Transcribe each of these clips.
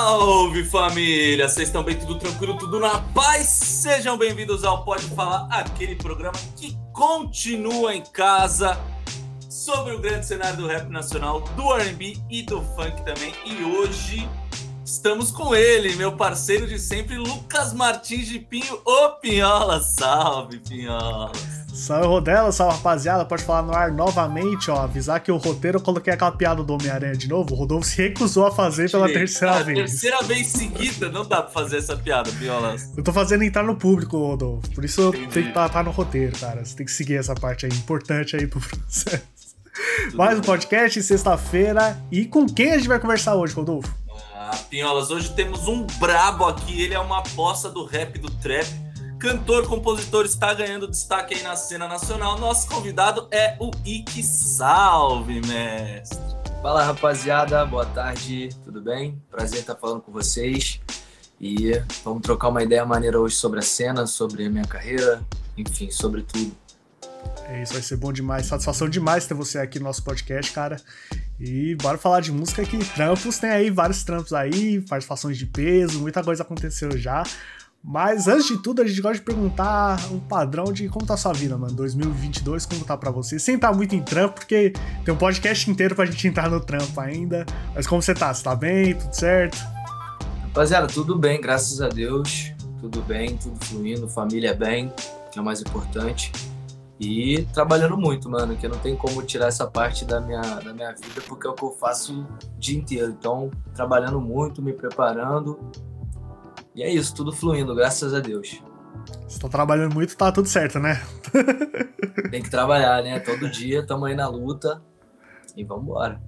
Salve família! Vocês estão bem? Tudo tranquilo? Tudo na paz? Sejam bem-vindos ao Pode Falar, aquele programa que continua em casa sobre o grande cenário do rap nacional, do R&B e do funk também. E hoje estamos com ele, meu parceiro de sempre, Lucas Martins de Pinho, ô Pinhola. Salve, Pinhola! Salve Rodela, salve rapaziada, pode falar no ar novamente, ó, avisar que o roteiro eu coloquei aquela piada do Homem-Aranha de novo, o Rodolfo se recusou a fazer pela terceira a vez. terceira vez seguida, não dá pra fazer essa piada, Pinhola. Eu tô fazendo entrar no público, Rodolfo, por isso Entendi. tenho que estar no roteiro, cara, você tem que seguir essa parte aí, importante aí pro processo. Tudo Mais um podcast, sexta-feira, e com quem a gente vai conversar hoje, Rodolfo? Ah, Pinholas, hoje temos um brabo aqui, ele é uma aposta do rap do trap. Cantor, compositor, está ganhando destaque aí na cena nacional. Nosso convidado é o Ike Salve, mestre. Fala rapaziada, boa tarde, tudo bem? Prazer estar falando com vocês e vamos trocar uma ideia maneira hoje sobre a cena, sobre a minha carreira, enfim, sobre tudo. É isso, vai ser bom demais, satisfação demais ter você aqui no nosso podcast, cara. E bora falar de música que trampos, tem aí vários trampos aí, participações de peso, muita coisa aconteceu já. Mas antes de tudo, a gente gosta de perguntar um padrão de como tá sua vida, mano. 2022, como tá pra você? Sem estar muito em trampo, porque tem um podcast inteiro pra gente entrar no trampo ainda. Mas como você tá? Você tá bem? Tudo certo? Rapaziada, tudo bem, graças a Deus, tudo bem, tudo fluindo, família bem, que é o mais importante. E trabalhando muito, mano, que não tem como tirar essa parte da minha, da minha vida, porque é o que eu faço o dia inteiro. Então, trabalhando muito, me preparando. E é isso, tudo fluindo, graças a Deus. Você tá trabalhando muito, tá tudo certo, né? Tem que trabalhar, né? Todo dia tamo aí na luta e vambora.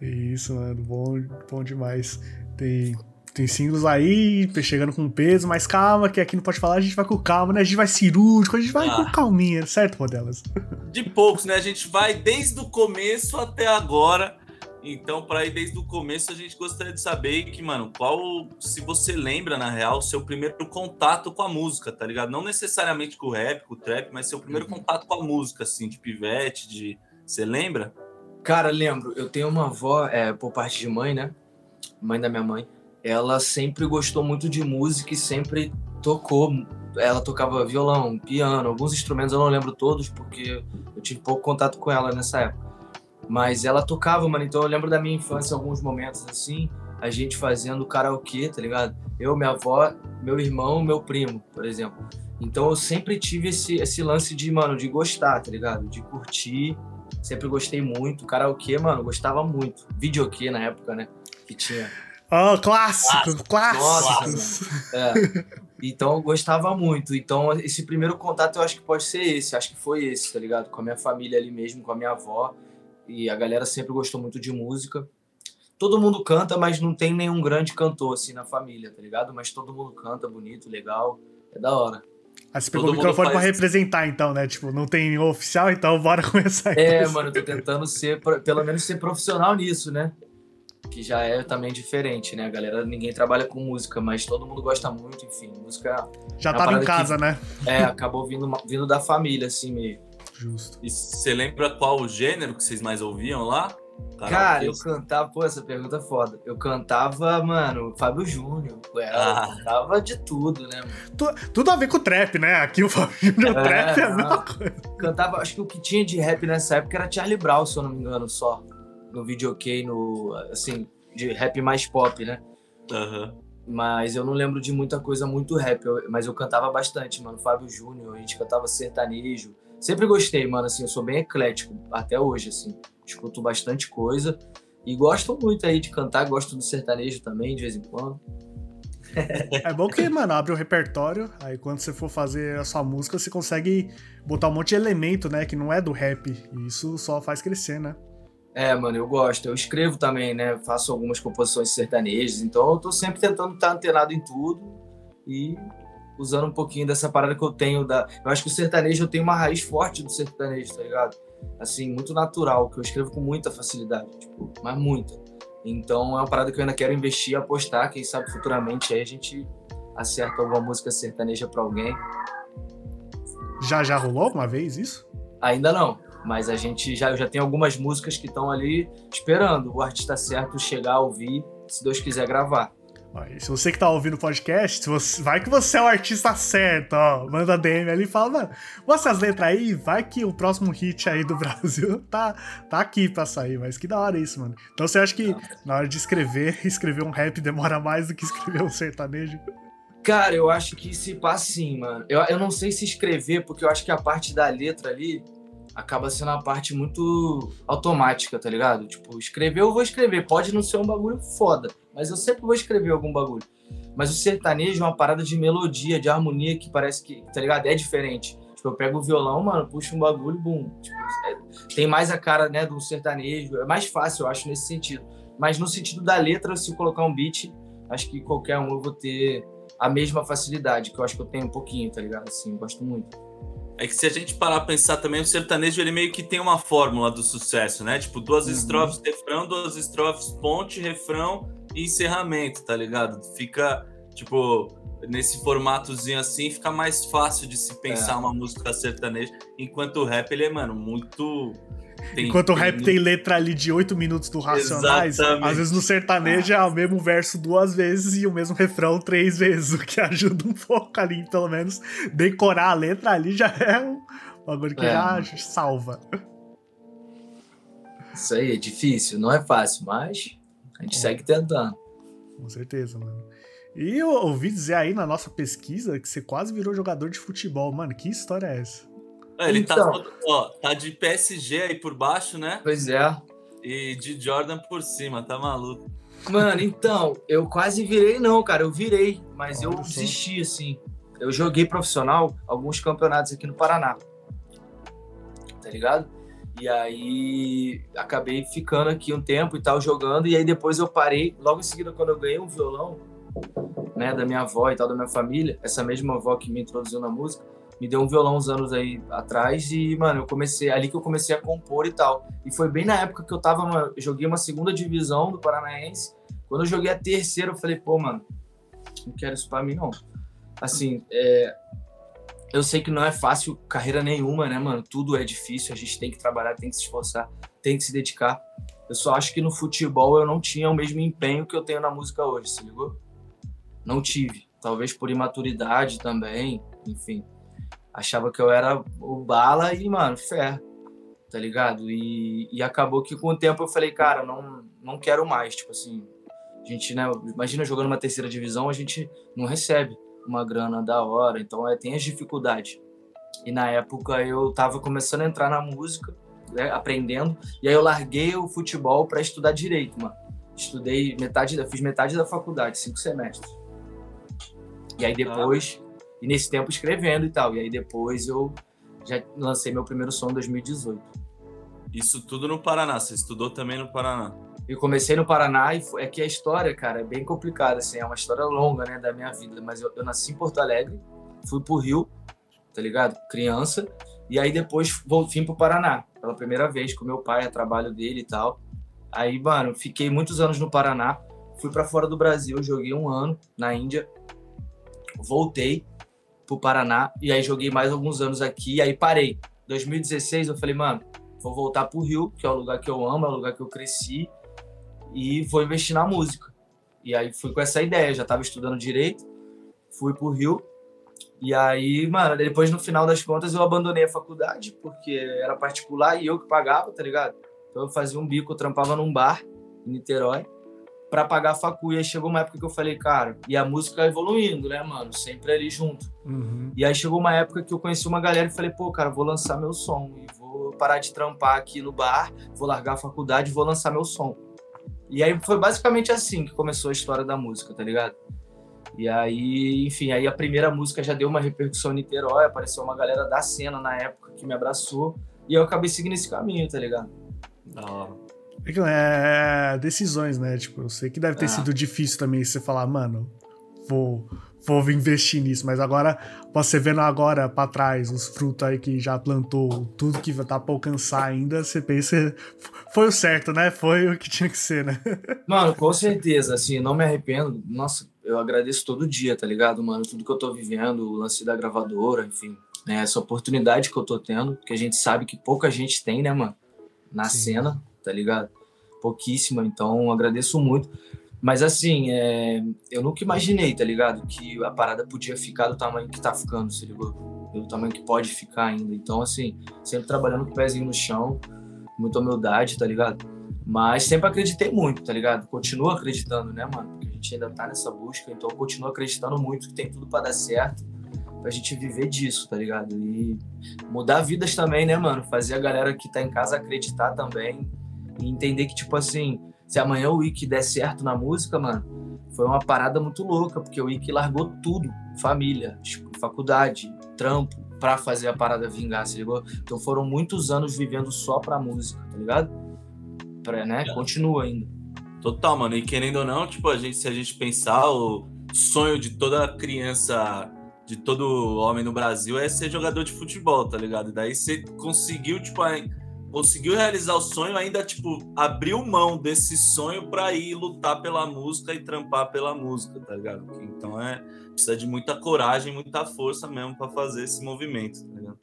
Isso, mano, bom, bom demais. Tem, tem singles aí, chegando com peso, mas calma, que aqui não pode falar, a gente vai com calma, né? A gente vai cirúrgico, a gente vai Ah. com calminha, certo, Rodelas? De poucos, né? A gente vai desde o começo até agora. Então, para ir desde o começo, a gente gostaria de saber que, mano, qual, se você lembra, na real, seu primeiro contato com a música, tá ligado? Não necessariamente com o rap, com o trap, mas seu primeiro contato com a música, assim, de pivete, de. Você lembra? Cara, lembro, eu tenho uma avó, é, por parte de mãe, né? Mãe da minha mãe. Ela sempre gostou muito de música e sempre tocou. Ela tocava violão, piano, alguns instrumentos, eu não lembro todos, porque eu tive pouco contato com ela nessa época. Mas ela tocava, mano, então eu lembro da minha infância, alguns momentos assim, a gente fazendo karaokê, tá ligado? Eu, minha avó, meu irmão, meu primo, por exemplo. Então eu sempre tive esse, esse lance de, mano, de gostar, tá ligado? De curtir. Sempre gostei muito. Karaokê, mano, gostava muito. Videokê na época, né? Que tinha. Oh, clássicos, clássicos. Nossa, É. Então eu gostava muito. Então esse primeiro contato eu acho que pode ser esse. Acho que foi esse, tá ligado? Com a minha família ali mesmo, com a minha avó. E a galera sempre gostou muito de música. Todo mundo canta, mas não tem nenhum grande cantor assim na família, tá ligado? Mas todo mundo canta bonito, legal. É da hora. Aí você pegou Todo o microfone mundo pra faz- representar, então, né? Tipo, não tem oficial, então bora começar. É, entrevista. mano, eu tô tentando ser, pelo menos ser profissional nisso, né? Que já é também diferente, né? A galera, ninguém trabalha com música, mas todo mundo gosta muito, enfim. Música, Já a tava em casa, né? é, acabou vindo, vindo da família, assim, meio. Justo. E você lembra qual o gênero que vocês mais ouviam lá? Cara, eu cantava, pô, essa pergunta é foda. Eu cantava, mano, Fábio Júnior, ela Ah. cantava de tudo, né, mano? Tu- tudo a ver com o trap, né? Aqui o Fábio Júnior É, trap é a não. mesma coisa. Cantava, acho que o que tinha de rap nessa época era Charlie Brown, se eu não me engano, só. No videokê, no, assim, de rap mais pop, né? Aham. Mas eu não lembro de muita coisa muito rap, eu- mas eu cantava bastante, mano. Fábio Júnior, a gente cantava sertanejo. Sempre gostei, mano, assim, eu sou bem eclético até hoje, assim. Escuto bastante coisa e gosto muito aí de cantar, gosto do sertanejo também, de vez em quando. É bom que, mano, abre o repertório, aí quando você for fazer a sua música, você consegue botar um monte de elemento, né, que não é do rap. E isso só faz crescer, né? É, mano, eu gosto. Eu escrevo também, né? Faço algumas composições sertanejas, então eu tô sempre tentando estar antenado em tudo e usando um pouquinho dessa parada que eu tenho da. Eu acho que o sertanejo eu tenho uma raiz forte do sertanejo, tá ligado? Assim, muito natural, que eu escrevo com muita facilidade, tipo, mas muita. Então é uma parada que eu ainda quero investir, apostar, quem sabe futuramente aí a gente acerta alguma música sertaneja para alguém. Já já rolou uma vez isso? Ainda não, mas a gente já eu já tenho algumas músicas que estão ali esperando o artista certo chegar a ouvir, se Deus quiser gravar. Se você que tá ouvindo o podcast, você, vai que você é o artista certo, ó. Manda DM ali e fala, mano, mostra as letras aí, vai que o próximo hit aí do Brasil tá, tá aqui pra sair. Mas que da hora isso, mano. Então você acha que na hora de escrever, escrever um rap demora mais do que escrever um sertanejo? Cara, eu acho que se passa sim, mano. Eu, eu não sei se escrever, porque eu acho que a parte da letra ali acaba sendo uma parte muito automática, tá ligado? Tipo, escrever eu vou escrever. Pode não ser um bagulho foda, mas eu sempre vou escrever algum bagulho. Mas o sertanejo é uma parada de melodia, de harmonia que parece que, tá ligado? É diferente. Tipo, eu pego o violão, mano, puxo um bagulho, bum. Tipo, é, tem mais a cara, né, do sertanejo. É mais fácil, eu acho, nesse sentido. Mas no sentido da letra, se eu colocar um beat, acho que qualquer um eu vou ter a mesma facilidade, que eu acho que eu tenho um pouquinho, tá ligado? Assim, gosto muito. É que se a gente parar pra pensar também, o sertanejo ele meio que tem uma fórmula do sucesso, né? Tipo, duas uhum. estrofes, refrão, duas estrofes, ponte, refrão e encerramento, tá ligado? Fica, tipo, nesse formatozinho assim, fica mais fácil de se pensar é. uma música sertaneja, enquanto o rap, ele é, mano, muito tem, Enquanto o rap tem letra ali de 8 minutos do Racionais, Exatamente. às vezes no sertanejo é o mesmo verso duas vezes e o mesmo refrão três vezes, o que ajuda um pouco ali, pelo menos decorar a letra ali já é um bagulho que é. já salva. Isso aí é difícil, não é fácil, mas a gente segue tentando. Com certeza, mano. E eu ouvi dizer aí na nossa pesquisa que você quase virou jogador de futebol. Mano, que história é essa? É, ele tá então, tá, ó, tá de PSG aí por baixo, né? Pois é. E de Jordan por cima, tá maluco. Mano, então, eu quase virei, não, cara. Eu virei, mas Olha eu desisti, assim. Eu joguei profissional alguns campeonatos aqui no Paraná. Tá ligado? E aí acabei ficando aqui um tempo e tal, jogando. E aí depois eu parei. Logo em seguida, quando eu ganhei um violão, né, da minha avó e tal, da minha família, essa mesma avó que me introduziu na música, me deu um violão uns anos aí atrás e, mano, eu comecei, ali que eu comecei a compor e tal. E foi bem na época que eu tava, eu joguei uma segunda divisão do Paranaense. Quando eu joguei a terceira, eu falei, pô, mano, não quero isso pra mim, não. Assim, é, eu sei que não é fácil carreira nenhuma, né, mano? Tudo é difícil, a gente tem que trabalhar, tem que se esforçar, tem que se dedicar. Eu só acho que no futebol eu não tinha o mesmo empenho que eu tenho na música hoje, se ligou? Não tive. Talvez por imaturidade também, enfim achava que eu era o bala e, mano, fé, tá ligado? E, e acabou que com o tempo eu falei, cara, não, não quero mais, tipo assim, a gente, né, imagina jogando uma terceira divisão, a gente não recebe uma grana da hora, então é, tem as dificuldades. E na época eu tava começando a entrar na música, né, aprendendo, e aí eu larguei o futebol para estudar direito, mano. Estudei metade, fiz metade da faculdade, cinco semestres. E aí depois e nesse tempo escrevendo e tal. E aí depois eu já lancei meu primeiro som em 2018. Isso tudo no Paraná, você estudou também no Paraná? Eu comecei no Paraná e foi, é que a história, cara, é bem complicada, assim, é uma história longa, né, da minha vida. Mas eu, eu nasci em Porto Alegre, fui pro Rio, tá ligado? Criança. E aí depois vim pro Paraná, pela primeira vez com meu pai, a trabalho dele e tal. Aí, mano, fiquei muitos anos no Paraná, fui para fora do Brasil, joguei um ano na Índia, voltei, pro Paraná e aí joguei mais alguns anos aqui e aí parei. 2016 eu falei, mano, vou voltar pro Rio, que é o lugar que eu amo, é o lugar que eu cresci e vou investir na música. E aí fui com essa ideia, já tava estudando direito, fui pro Rio e aí, mano, depois no final das contas eu abandonei a faculdade porque era particular e eu que pagava, tá ligado? Então eu fazia um bico, eu trampava num bar em Niterói para pagar a facu. E aí chegou uma época que eu falei, cara, e a música evoluindo, né, mano? Sempre ali junto. Uhum. E aí chegou uma época que eu conheci uma galera e falei, pô, cara, vou lançar meu som e vou parar de trampar aqui no bar, vou largar a faculdade e vou lançar meu som. E aí foi basicamente assim que começou a história da música, tá ligado? E aí, enfim, aí a primeira música já deu uma repercussão em Niterói, apareceu uma galera da cena na época que me abraçou, e eu acabei seguindo esse caminho, tá ligado? Da hora. É, decisões, né? Tipo, eu sei que deve ter Ah. sido difícil também você falar, mano, vou, vou investir nisso, mas agora, você vendo agora pra trás os frutos aí que já plantou, tudo que tá pra alcançar ainda, você pensa, foi o certo, né? Foi o que tinha que ser, né? Mano, com certeza, assim, não me arrependo. Nossa, eu agradeço todo dia, tá ligado, mano? Tudo que eu tô vivendo, o lance da gravadora, enfim, né? Essa oportunidade que eu tô tendo, que a gente sabe que pouca gente tem, né, mano? Na Sim. cena, tá ligado? Pouquíssima, então agradeço muito. Mas assim, é, eu nunca imaginei, tá ligado? Que a parada podia ficar do tamanho que tá ficando, se ligou? Do tamanho que pode ficar ainda. Então, assim, sempre trabalhando com o pezinho no chão, muita humildade, tá ligado? Mas sempre acreditei muito, tá ligado? Continuo acreditando, né, mano? Porque a gente ainda tá nessa busca, então eu continuo acreditando muito que tem tudo pra dar certo, pra gente viver disso, tá ligado? E mudar vidas também, né, mano? Fazer a galera que tá em casa acreditar também e entender que, tipo assim, se amanhã o Wiki der certo na música, mano, foi uma parada muito louca, porque o Wiki largou tudo, família, tipo, faculdade, trampo, pra fazer a parada vingar, se ligou? Então foram muitos anos vivendo só pra música, tá ligado? Pra, né? Continua ainda. Total, mano. E querendo ou não, tipo, a gente, se a gente pensar, o sonho de toda criança, de todo homem no Brasil é ser jogador de futebol, tá ligado? E daí você conseguiu, tipo, aí- conseguiu realizar o sonho, ainda, tipo, abriu mão desse sonho pra ir lutar pela música e trampar pela música, tá ligado? Então é. Precisa de muita coragem, muita força mesmo pra fazer esse movimento, tá ligado?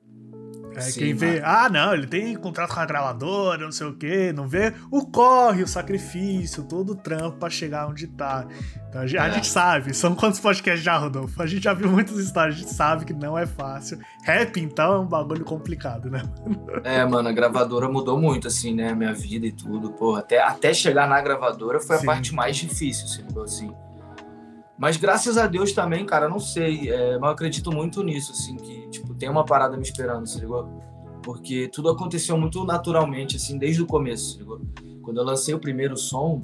É, Sim, quem vê, ah, não, ele tem contrato com a gravadora, não sei o quê, não vê o corre, o sacrifício, todo o trampo pra chegar onde tá. Então a gente, a É. gente sabe, são quantos podcasts já, Rodolfo? A gente já viu muitas histórias, a gente sabe que não é fácil. Rap, então, é um bagulho complicado, né? É, mano, a gravadora mudou muito, assim, né? Minha vida e tudo. Pô, até, até chegar na gravadora foi Sim. a parte mais difícil, se ligou, assim. Mas graças a Deus também, cara, não sei. é, mas eu acredito muito nisso, assim, que, tipo, tem uma parada me esperando, se ligou? Porque tudo aconteceu muito naturalmente, assim, desde o começo, se ligou? Quando eu lancei o primeiro som,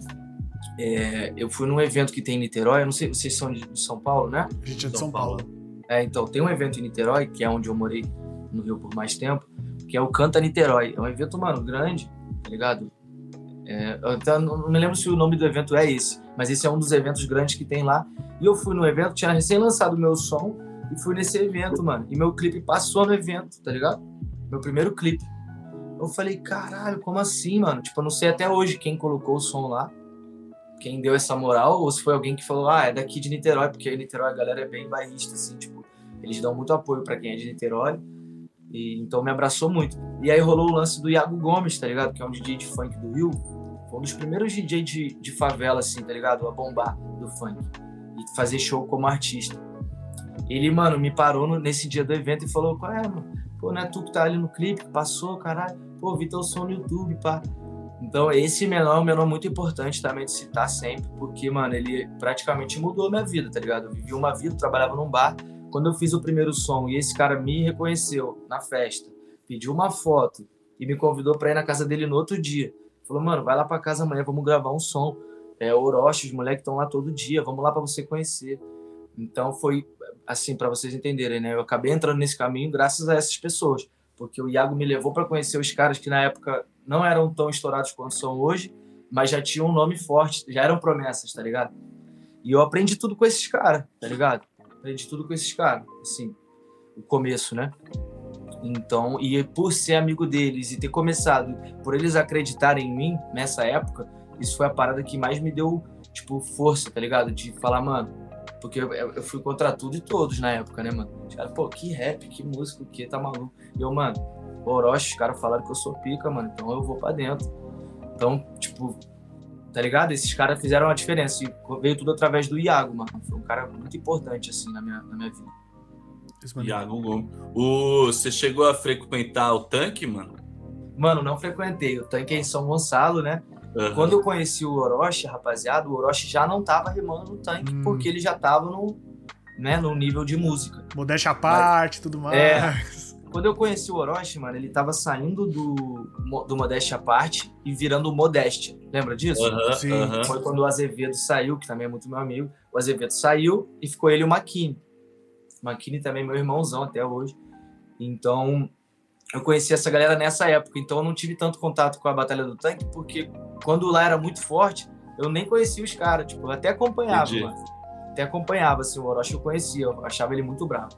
é, eu fui num evento que tem em Niterói, eu não sei, vocês são de São Paulo, né? A gente é de São São Paulo. É, então, tem um evento em Niterói, que é onde eu morei no Rio por mais tempo, que é o Canta Niterói. É um evento, mano, grande, tá ligado? É, até não me lembro se o nome do evento é esse, mas esse é um dos eventos grandes que tem lá. E eu fui no evento, tinha recém lançado o meu som e fui nesse evento, mano. E meu clipe passou no evento, tá ligado? Meu primeiro clipe. Eu falei, caralho, como assim, mano? Tipo, eu não sei até hoje quem colocou o som lá, quem deu essa moral, ou se foi alguém que falou, ah, é daqui de Niterói, porque em Niterói a galera é bem bairrista, assim, tipo, eles dão muito apoio pra quem é de Niterói. E, então me abraçou muito. E aí rolou o lance do Iago Gomes, tá ligado? Que é um DJ de funk do Rio. Um dos primeiros DJ de, de favela, assim, tá ligado? A bombar do funk. E fazer show como artista. Ele, mano, me parou no- nesse dia do evento e falou: Qual é, mano? Pô, não é tu que tá ali no clipe, passou, caralho. Pô, vi teu som no YouTube, pá. Então, esse menor é um menor muito importante também de citar sempre, porque, mano, ele praticamente mudou a minha vida, tá ligado? Eu vivi uma vida, trabalhava num bar. Quando eu fiz o primeiro som e esse cara me reconheceu na festa, pediu uma foto e me convidou pra ir na casa dele no outro dia. Falou, mano, vai lá pra casa amanhã, vamos gravar um som. É, Orochi, os moleques estão lá todo dia, vamos lá pra você conhecer. Então foi assim, pra vocês entenderem, né? Eu acabei entrando nesse caminho graças a essas pessoas, porque o Iago me levou pra conhecer os caras que na época não eram tão estourados quanto são hoje, mas já tinham um nome forte, já eram promessas, tá ligado? E eu aprendi tudo com esses caras, tá ligado? Aprendi tudo com esses caras, assim, o começo, né? Então, e por ser amigo deles e ter começado, por eles acreditarem em mim nessa época, isso foi a parada que mais me deu, tipo, força, tá ligado? De falar, mano, porque eu, eu fui contra tudo e todos na época, né, mano? Os caras, pô, que rap, que música, o que, tá maluco? E eu, mano, Orochi, os caras falaram que eu sou pica, mano, então eu vou pra dentro. Então, tipo, tá ligado? Esses caras fizeram a diferença. E veio tudo através do Iago, mano. Foi um cara muito importante, assim, na minha, na minha vida. Mano- Iago Gomes. O, você chegou a frequentar o tanque, mano? Mano, não frequentei. O tanque é em São Gonçalo, né? Aham. Quando eu conheci o Orochi, rapaziada, o Orochi já não tava rimando no tanque, Hum. porque ele já tava no, né, no nível de música. Modéstia à parte, tudo mais. É. Quando eu conheci o Orochi, mano, ele tava saindo do, do Modéstia à parte e virando Modéstia. Lembra disso? Aham, Sim. aham. Foi quando o Azevedo saiu, que também é muito meu amigo. O Azevedo saiu e ficou ele e o Makini. O Makini também meu irmãozão até hoje. Então, eu conheci essa galera nessa época, então eu não tive tanto contato com a Batalha do Tanque, porque quando lá era muito forte, eu nem conhecia os caras, tipo, eu até acompanhava. Até acompanhava, assim, o Orochi eu conhecia, eu achava ele muito bravo.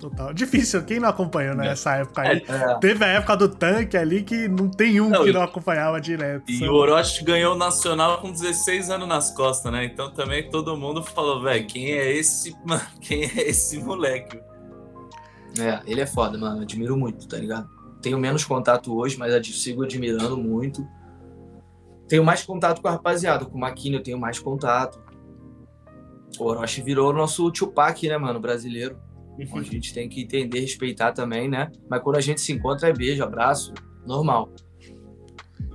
Total. Difícil, quem não acompanhou É. nessa época aí? É, Teve a época do tanque ali que não tem um Não, que e- não acompanhava direto. E o Orochi ganhou o Nacional com 16 anos nas costas, né? Então também todo mundo falou, velho, quem é esse, mano? Quem é esse moleque? é, ele é foda, mano, admiro muito, tá ligado? Tenho menos contato hoje, mas sigo admirando muito. Tenho mais contato com a rapaziada, com o Makini eu tenho mais contato. O Orochi virou o nosso Tupac, né, mano, brasileiro. A gente tem que entender, respeitar também, né? Mas quando a gente se encontra é beijo, abraço, normal.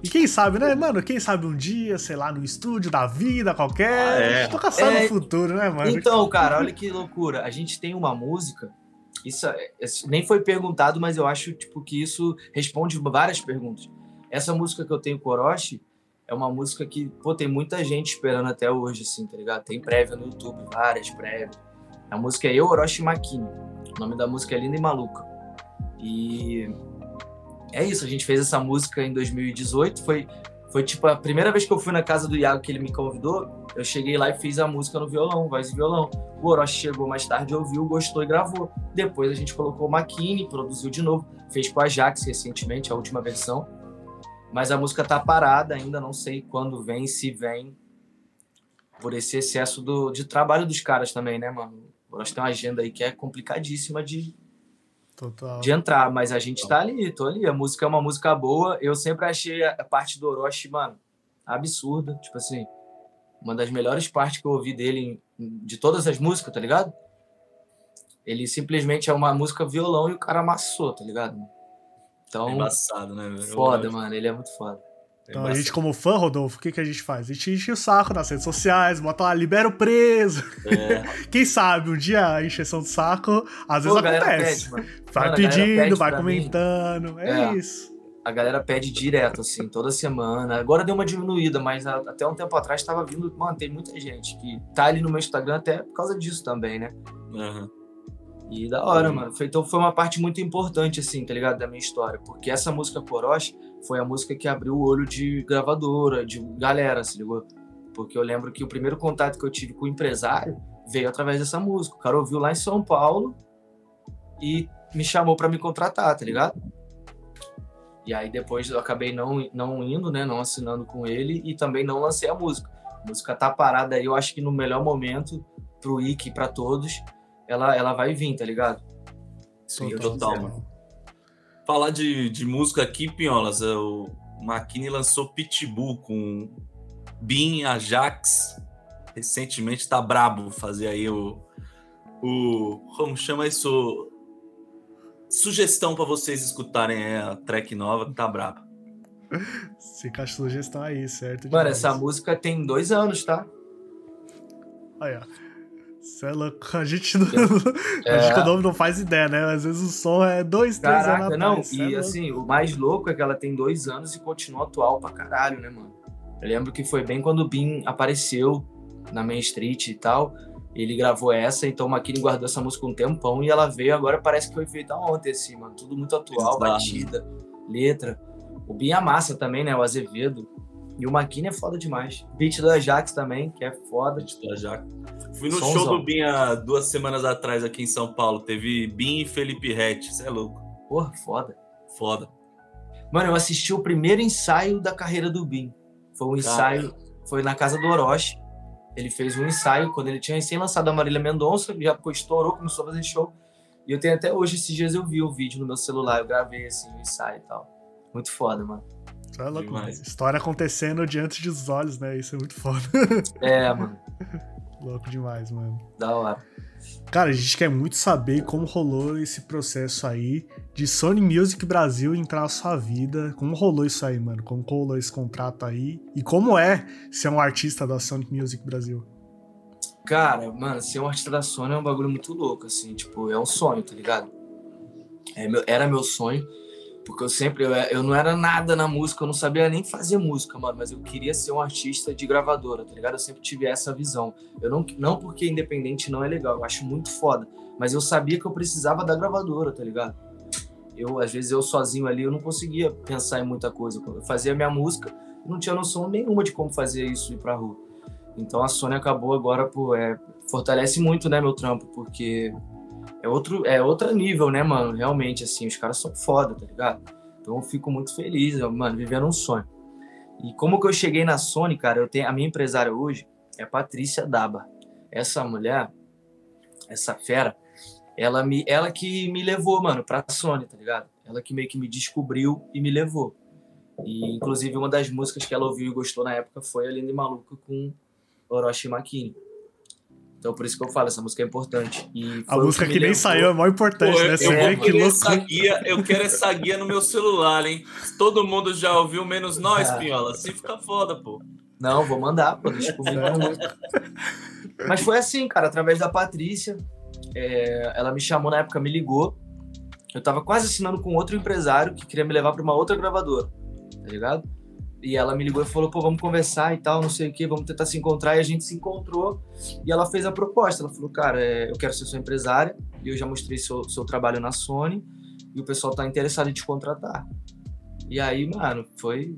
E quem sabe, né, mano? Quem sabe um dia, sei lá, no estúdio da vida qualquer. Ah, é. Toca só É. no futuro, né, mano? Então, cara, olha que loucura. A gente tem uma música, isso é- é- nem foi perguntado, mas eu acho tipo que isso responde várias perguntas. Essa música que eu tenho com o Orochi é uma música que, pô, tem muita gente esperando até hoje, assim, tá ligado? Tem prévia no YouTube, várias prévias. A música é Eu, Orochi Makini. O nome da música é Linda e Maluca. E é isso, a gente fez essa música em 2018. Foi, foi tipo a primeira vez que eu fui na casa do Iago que ele me convidou. Eu cheguei lá e fiz a música no violão, voz e violão. O Orochi chegou mais tarde, ouviu, gostou e gravou. Depois a gente colocou o Makini, produziu de novo. Fez com a Jax recentemente, a última versão. Mas a música tá parada ainda, não sei quando vem, se vem. Por esse excesso do, de trabalho dos caras também, né, mano? O Orochi tem uma agenda aí que é complicadíssima de, Total. de entrar, mas a gente tá ali, tô ali. A música é uma música boa. Eu sempre achei a parte do Orochi, mano, absurda. Tipo assim, uma das melhores partes que eu ouvi dele, em- de todas as músicas, tá ligado? Ele simplesmente é uma música violão e o cara amassou, tá ligado? Então, É embaçado, né? velho? foda, mano. Ele é muito foda. É Então a gente, como fã, Rodolfo, o que, que a gente faz? A gente enche o saco nas redes sociais, bota lá, libera o preso. É, Quem sabe um dia a encheção de saco, às Pô, vezes a galera acontece. pede. Vai Mano, pedindo, pede vai comentando. É, É. isso. A galera pede direto, assim, toda semana. Agora deu uma diminuída, mas a- até um tempo atrás tava vindo. Mano, tem muita gente que tá ali no meu Instagram até por causa disso também, né? aham. E da hora, Uhum. mano. Então foi uma parte muito importante, assim, tá ligado? Da minha história. Porque essa música Coroche foi a música que abriu o olho de gravadora, de galera, se ligou? Porque eu lembro que o primeiro contato que eu tive com o empresário veio através dessa música. O cara ouviu lá em São Paulo e me chamou pra me contratar, tá ligado? E aí depois eu acabei não, não indo, né? Não assinando com ele e também não lancei a música. A música tá parada aí, eu acho que no melhor momento pro Ike e pra todos, ela, ela vai vir, tá ligado? Sim, total, mano. Falar de, de música aqui, Pinholas, é o Makini lançou Pitbull com Bin, Ajax. Recentemente tá brabo fazer aí o. o como chama isso? Sugestão pra vocês escutarem é, a track nova que tá braba. Fica a sugestão aí, certo? Mano, demais. essa música tem dois anos, tá? Aí, ó. Você é louco. A gente não. É. A gente com o nome não faz ideia, né? Às vezes o som é dois, três anos Caraca, atrás. não. Cê é E louco. assim, o mais louco é que ela tem dois anos e continua atual pra caralho, né, mano? Eu lembro que foi bem quando o Bin apareceu na Main Street e tal. Ele gravou essa, então o Makini guardou essa música um tempão e ela veio agora, parece que foi feita ontem, assim, mano. Tudo muito atual, Exato. batida, letra. O Bin amassa também, né? O Azevedo. E o Makini é foda demais. Beat do Ajax também, que é foda. de Itajaca. Fui no Somzão. show do Bin há duas semanas atrás aqui em São Paulo. Teve Bin e Felipe Rett. Você é louco. Porra, foda. Foda. Mano, eu assisti o primeiro ensaio da carreira do Bin. Foi um ensaio, foi na casa do Orochi. Ele fez um ensaio quando ele tinha recém lançado a Marília Mendonça, já estourou, começou a fazer show. E eu tenho até hoje, esses dias eu vi o vídeo no meu celular, eu gravei assim o ensaio e tal. Muito foda, mano. Cê é louco. História acontecendo diante dos olhos, né? Isso é muito foda. É, mano, louco demais, mano. da hora. Cara, a gente quer muito saber como rolou esse processo aí de Sony Music Brasil entrar na sua vida. Como rolou isso aí, mano? Como rolou esse contrato aí? E como é ser um artista da Sony Music Brasil? Cara, mano, ser um artista da Sony é um bagulho muito louco, assim, tipo, é um sonho, tá ligado? É meu- era meu sonho, porque eu sempre, eu, eu não era nada na música, eu não sabia nem fazer música, mano, mas eu queria ser um artista de gravadora, tá ligado? Eu sempre tive essa visão. Eu não, não porque independente não é legal, eu acho muito foda, mas eu sabia que eu precisava da gravadora, tá ligado? eu, às vezes, eu sozinho ali, eu não conseguia pensar em muita coisa. Eu fazia minha música, não tinha noção nenhuma de como fazer isso ir pra rua. Então a Sony acabou agora por. É, fortalece muito, né, meu trampo, porque é outro, é outro nível, né, mano? Realmente, assim, os caras são foda, tá ligado? Então eu fico muito feliz, mano, vivendo um sonho. E como que eu cheguei na Sony, cara, eu tenho a minha empresária hoje é Patrícia Daba. Essa mulher, essa fera, ela me ela que me levou, mano, pra Sony, tá ligado? Ela que meio que me descobriu e me levou. E inclusive uma das músicas que ela ouviu e gostou na época foi a Linda e Maluca com Orochi Makini. Então por isso que eu falo, essa música é importante. E a música que, que nem saiu é mais importante, Pô, né? Você vê que louco. Guia, eu quero essa guia no meu celular, hein? Todo mundo já ouviu, menos nós, ah. Pinhola. Assim fica foda, pô. Não, vou mandar, pô, deixa comigo. Mas foi assim, cara, através da Patrícia. É, ela me chamou na época, me ligou. Eu tava quase assinando com outro empresário que queria me levar para uma outra gravadora, tá ligado? E ela me ligou e falou, pô, vamos conversar e tal, não sei o que, vamos tentar se encontrar. E a gente se encontrou e ela fez a proposta. Ela falou, cara, é, eu quero ser sua empresária e eu já mostrei seu, seu trabalho na Sony e o pessoal tá interessado em te contratar. E aí, mano, foi...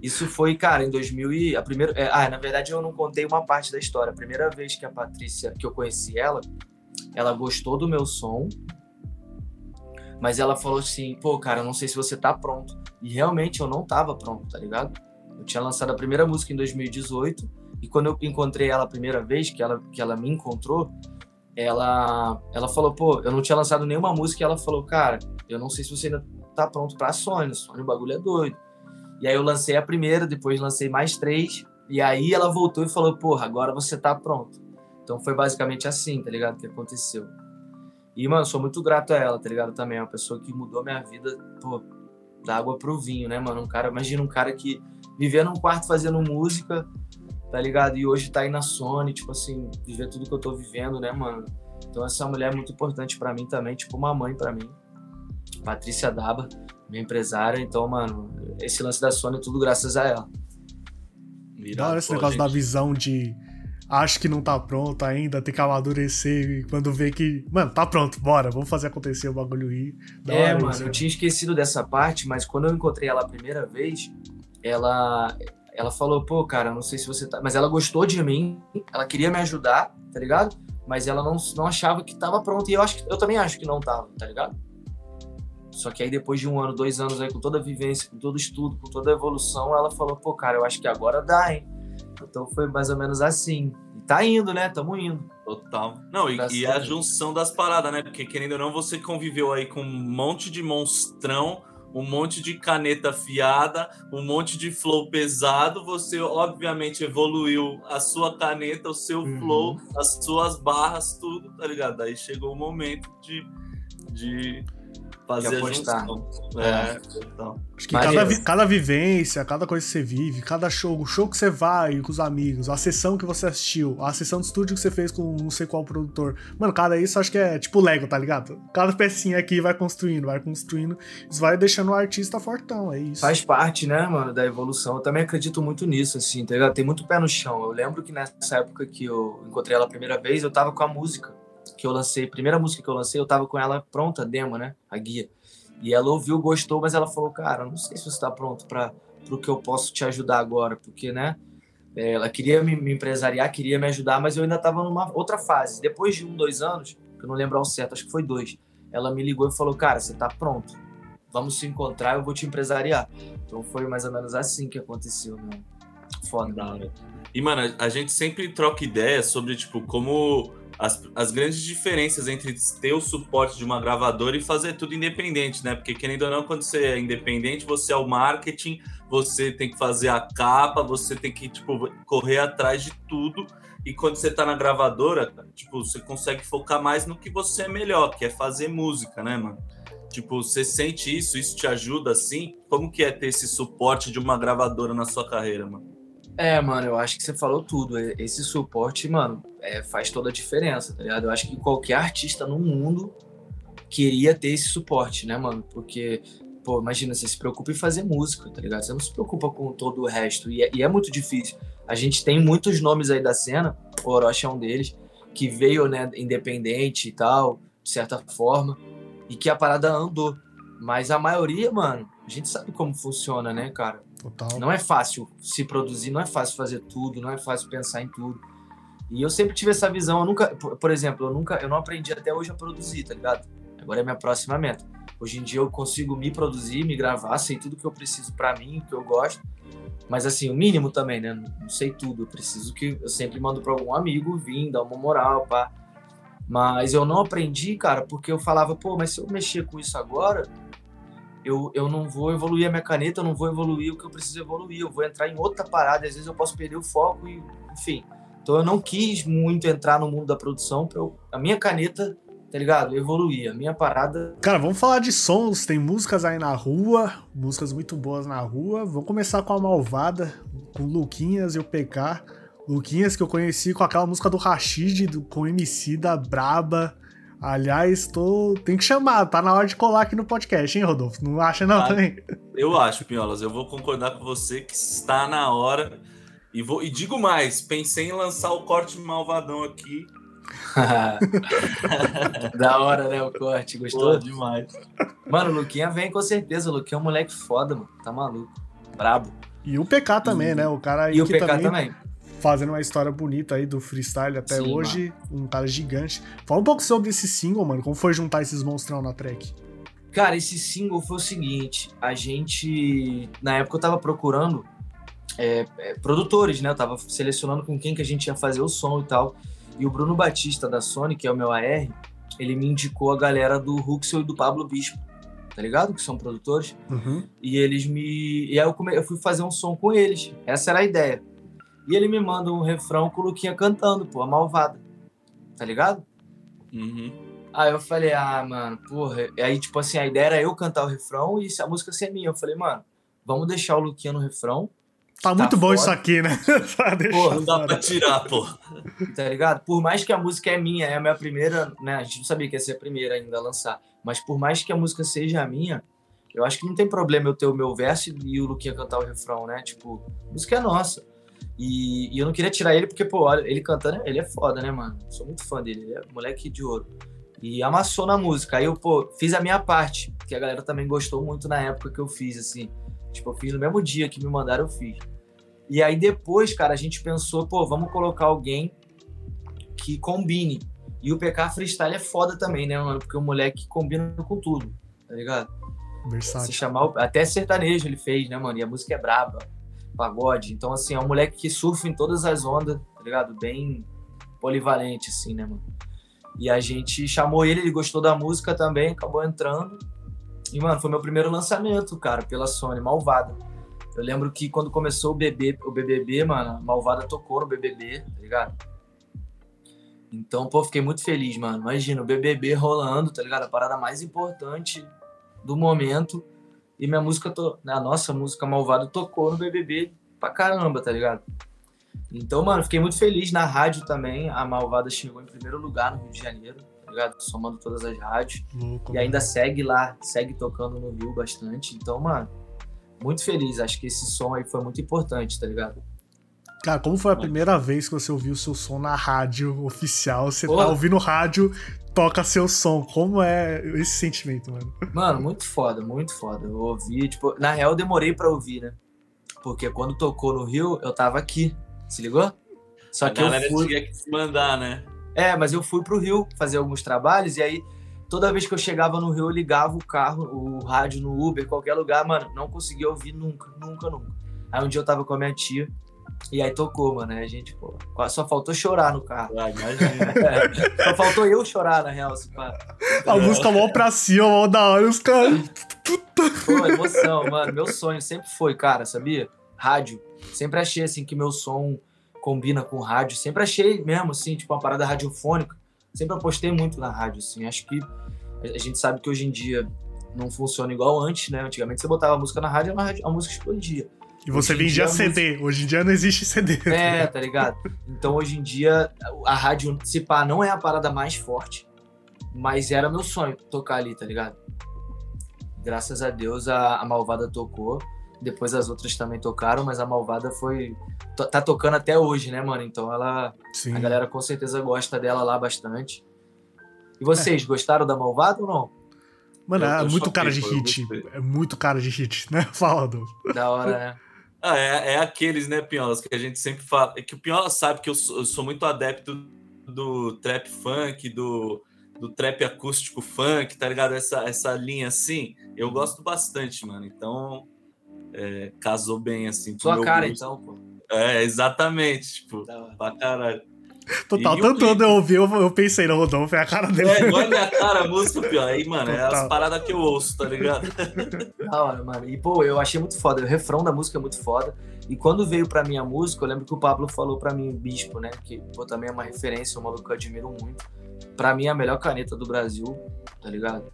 Isso foi, cara, em 2000 e... A primeira... É, ah, na verdade eu não contei uma parte da história. A primeira vez que a Patrícia, que eu conheci ela, ela gostou do meu som mas ela falou assim, pô, cara, não sei se você tá pronto. E realmente eu não tava pronto, tá ligado? Eu tinha lançado a primeira música em 2018 e quando eu encontrei ela a primeira vez, que ela, que ela me encontrou, ela, ela falou, pô, eu não tinha lançado nenhuma música e ela falou, cara, eu não sei se você ainda tá pronto pra Sony, Sony o bagulho é doido. E aí eu lancei a primeira, depois lancei mais três, e aí ela voltou e falou, porra, agora você tá pronto. Então foi basicamente assim, tá ligado, que aconteceu. E, mano, sou muito grato a ela, tá ligado? Também é uma pessoa que mudou minha vida, pô, da água pro vinho, né, mano? Um cara, imagina um cara que vivia num quarto fazendo música, tá ligado? E hoje tá aí na Sony, tipo assim, viver tudo que eu tô vivendo, né, mano? Então essa mulher é muito importante para mim também, tipo uma mãe para mim. Patrícia Daba, minha empresária. Então, mano, esse lance da Sony é tudo graças a ela. Da hora esse negócio gente. da visão de acho que não tá pronto ainda, tem que amadurecer e quando vê que, mano, tá pronto, bora, vamos fazer acontecer o bagulho aí. É, mano, isso, eu tinha esquecido dessa parte, mas quando eu encontrei ela a primeira vez, ela ela falou, pô, cara, não sei se você tá, mas ela gostou de mim, ela queria me ajudar, tá ligado? Mas ela não, não achava que tava pronto e eu acho que, eu também acho que não tava, tá ligado? Só que aí depois de um ano, dois anos aí com toda a vivência, com todo o estudo, com toda a evolução, ela falou, pô, cara, eu acho que agora dá, hein? Então foi mais ou menos assim. E tá indo, né? Tamo indo. Total. Não, e, e a junção das paradas, né? Porque querendo ou não, você conviveu aí com um monte de monstrão, um monte de caneta afiada, um monte de flow pesado. Você, obviamente, evoluiu a sua caneta, o seu uhum. flow, as suas barras, tudo, tá ligado? Aí chegou o momento de, de fazer apostar. É, é. Então. Acho que cada, cada vivência, cada coisa que você vive, cada show, o show que você vai com os amigos, a sessão que você assistiu, a sessão de estúdio que você fez com não sei qual produtor. Mano, cada isso acho que é tipo Lego, tá ligado? Cada pecinha aqui vai construindo, vai construindo, isso vai deixando o artista fortão, é isso. Faz parte, né, mano, da evolução. Eu também acredito muito nisso, assim, tá ligado? Tem muito pé no chão. Eu lembro que nessa época que eu encontrei ela a primeira vez, eu tava com a música que eu lancei, primeira música que eu lancei, eu tava com ela pronta, demo, né? A guia. E ela ouviu, gostou, mas ela falou, cara, não sei se você está pronto para o que eu posso te ajudar agora, porque, né? É, ela queria me, me empresariar, queria me ajudar, mas eu ainda estava numa outra fase. Depois de um, dois anos, que eu não lembro ao certo, acho que foi dois, ela me ligou e falou, cara, você está pronto. Vamos se encontrar, eu vou te empresariar. Então foi mais ou menos assim que aconteceu, né? Foda. E, mano, a gente sempre troca ideias sobre, tipo, como as, as grandes diferenças entre ter o suporte de uma gravadora e fazer tudo independente, né? Porque, querendo ou não, quando você é independente, você é o marketing, você tem que fazer a capa, você tem que, tipo, correr atrás de tudo. E quando você tá na gravadora, tipo, você consegue focar mais no que você é melhor, que é fazer música, né, mano? Tipo, você sente isso? Isso te ajuda, assim? Como que é ter esse suporte de uma gravadora na sua carreira, mano? É, mano, eu acho que você falou tudo. Esse suporte, mano, é, faz toda a diferença, tá ligado? Eu acho que qualquer artista no mundo queria ter esse suporte, né, mano? Porque, pô, imagina, você se preocupa em fazer música, tá ligado? Você não se preocupa com todo o resto. E é, e é muito difícil. A gente tem muitos nomes aí da cena, o Orochi é um deles, que veio, né, independente e tal, de certa forma, e que a parada andou. Mas a maioria, mano, a gente sabe como funciona, né, cara? Total. Não é fácil se produzir, não é fácil fazer tudo, não é fácil pensar em tudo. E eu sempre tive essa visão, eu nunca, por exemplo, eu nunca, eu não aprendi até hoje a produzir, tá ligado? Agora é minha próxima meta. Hoje em dia eu consigo me produzir, me gravar, sei tudo que eu preciso pra mim, que eu gosto. Mas assim, o mínimo também, né? Não- sei tudo, eu preciso que eu sempre mando pra algum amigo vir, dar uma moral, pá. Mas eu não aprendi, cara, porque eu falava, pô, mas se eu mexer com isso agora, eu, eu não vou evoluir a minha caneta, eu não vou evoluir o que eu preciso evoluir, eu vou entrar em outra parada, às vezes eu posso perder o foco e, enfim. Então eu não quis muito entrar no mundo da produção para a minha caneta, tá ligado? Evoluir, a minha parada. Cara, vamos falar de sons. Tem músicas aí na rua, músicas muito boas na rua. Vamos começar com a Malvada, com Luquinhas e o PK. Luquinhas que eu conheci com aquela música do Rashid, do, com MC da Braba. Aliás, tô... tem que chamar, tá na hora de colar aqui no podcast, hein, Rodolfo? Não acha não Tá. também? Eu acho, Pinholas, eu vou concordar com você que está na hora. E, vou, e digo mais, pensei em lançar o corte malvadão aqui. da hora, né? O corte, gostou? Pô, demais. Mano, o Luquinha vem com certeza. O Luquinha é um moleque foda, mano. Tá maluco. Brabo. E o PK também, E- né? O cara aí E o que PK também, também. Fazendo uma história bonita aí do freestyle até Sim, hoje. Um cara gigante. Fala um pouco sobre esse single, mano. Como foi juntar esses monstrão na track? Cara, esse single foi o seguinte: a gente. Na época eu tava procurando é, é, produtores, né? Eu tava selecionando com quem que a gente ia fazer o som e tal. E o Bruno Batista da Sony, que é o meu AR, ele me indicou a galera do Huxel e do Pablo Bispo, tá ligado? Que são produtores. Uhum. E eles me. E aí eu, come... eu fui fazer um som com eles. Essa era a ideia. E ele me manda um refrão com o Luquinha cantando, pô, a malvada. Tá ligado? Uhum. Aí eu falei, ah, mano, porra. E aí, tipo assim, a ideia era eu cantar o refrão e a música ser minha. Eu falei, mano, vamos deixar o Luquinha no refrão, Tá, muito bom foda. isso aqui, né? Porra, Não dá pra tirar, pô. tá ligado? Por mais que a música é minha, é a minha primeira, né? A gente não sabia que ia ser a primeira ainda a lançar. Mas por mais que a música seja a minha, eu acho que não tem problema eu ter o meu verso e o Luquinha cantar o refrão, né? Tipo, a música é nossa. E, e eu não queria tirar ele porque, pô, olha, ele cantando, ele é foda, né, mano? Sou muito fã dele, ele é moleque de ouro. E amassou na música. Aí eu, pô, fiz a minha parte, que a galera também gostou muito na época que eu fiz, assim. Tipo, eu fiz no mesmo dia que me mandaram, eu fiz. E aí depois, cara, a gente pensou, pô, vamos colocar alguém que combine. E o PK Freestyle é foda também, né, mano? Porque o moleque combina com tudo, tá ligado? Se Versátil. chamar, o- até sertanejo ele fez, né, mano? E a música é braba, pagode. Então, assim, é um moleque que surfa em todas as ondas, tá ligado? Bem polivalente, assim, né, mano? E a gente chamou ele, ele gostou da música também, acabou entrando. E, mano, foi meu primeiro lançamento, cara, pela Sony, Malvada. Eu lembro que quando começou o, BB, o BBB, mano, Malvada tocou no BBB, tá ligado? Então, pô, fiquei muito feliz, mano. Imagina, o BBB rolando, tá ligado? A parada mais importante do momento. E minha música, to... a nossa música Malvada tocou no BBB pra caramba, tá ligado? Então, mano, fiquei muito feliz na rádio também. A Malvada chegou em primeiro lugar no Rio de Janeiro, tá ligado? Somando todas as rádios. Louco, E ainda segue lá, segue tocando no Rio bastante. Então, mano, muito feliz. Acho que esse som aí foi muito importante, tá ligado? Cara, como foi a primeira vez que você ouviu o seu som na rádio oficial? Você tá Porra. ouvindo rádio, toca seu som. Como é esse sentimento, mano? Mano, muito foda, muito foda. Eu ouvi, tipo, na real eu demorei pra ouvir, né? Porque quando tocou no Rio, eu tava aqui, se ligou? Só A que eu galera fui. tinha que se mandar, né? É, mas eu fui pro Rio fazer alguns trabalhos e aí toda vez que eu chegava no Rio, eu ligava o carro, o rádio no Uber, qualquer lugar, mano, não conseguia ouvir nunca, nunca, nunca. Aí um dia eu tava com a minha tia e aí tocou, mano, aí a gente, pô, só faltou chorar no carro. Ah, imagina. É, só faltou eu chorar, na real, assim, pá. A música mó pra cima, mó da hora, os caras. Pô, emoção, mano. Meu sonho sempre foi, cara, sabia? Rádio. Sempre achei, assim, que meu som combina com rádio. Sempre achei mesmo, assim, tipo, uma parada radiofônica. Sempre apostei muito na rádio, assim. Acho que a gente sabe que hoje em dia não funciona igual antes, né? Antigamente você botava a música na rádio, rádio- a música explodia. E você Hoje em vendia dia a CD. Hoje em dia não existe CD. É, tá ligado? Então hoje em dia a rádio, se pá, não é a parada mais forte, mas era meu sonho tocar ali, tá ligado? Graças a Deus a, a Malvada tocou, depois as outras também tocaram, mas a Malvada foi. tá tocando até hoje, né, mano? Então ela. Sim. A galera com certeza gosta dela lá bastante. E vocês, gostaram da Malvada ou não? Mano, Eu- é eu muito choquei, cara de hit. É muito cara de hit, né? Fala, Adolfo. Da hora, né? Ah, é, é aqueles, né, Pinholas, que a gente sempre fala. É que o Pinhola sabe que eu sou, eu sou muito adepto do trap funk, do, do trap acústico funk, tá ligado? Essa, essa linha assim, eu gosto bastante, mano. Então, é, casou bem, assim. Sua meu cara, gosto. então, pô. É, exatamente, tipo, pra caralho. Total, E o tanto quando eu ouvi, eu, eu pensei no Rodolfo, é a cara dele. É, não é minha cara a música, pior. Aí, mano, é as Total. paradas que eu ouço, tá ligado? Da hora, mano. E, pô, eu achei muito foda. O refrão da música é muito foda. E quando veio pra mim a música, eu lembro que o Pablo falou pra mim, Bispo, né? Que, pô, também é uma referência, um maluco que eu admiro muito. Pra mim, é a melhor caneta do Brasil, tá ligado?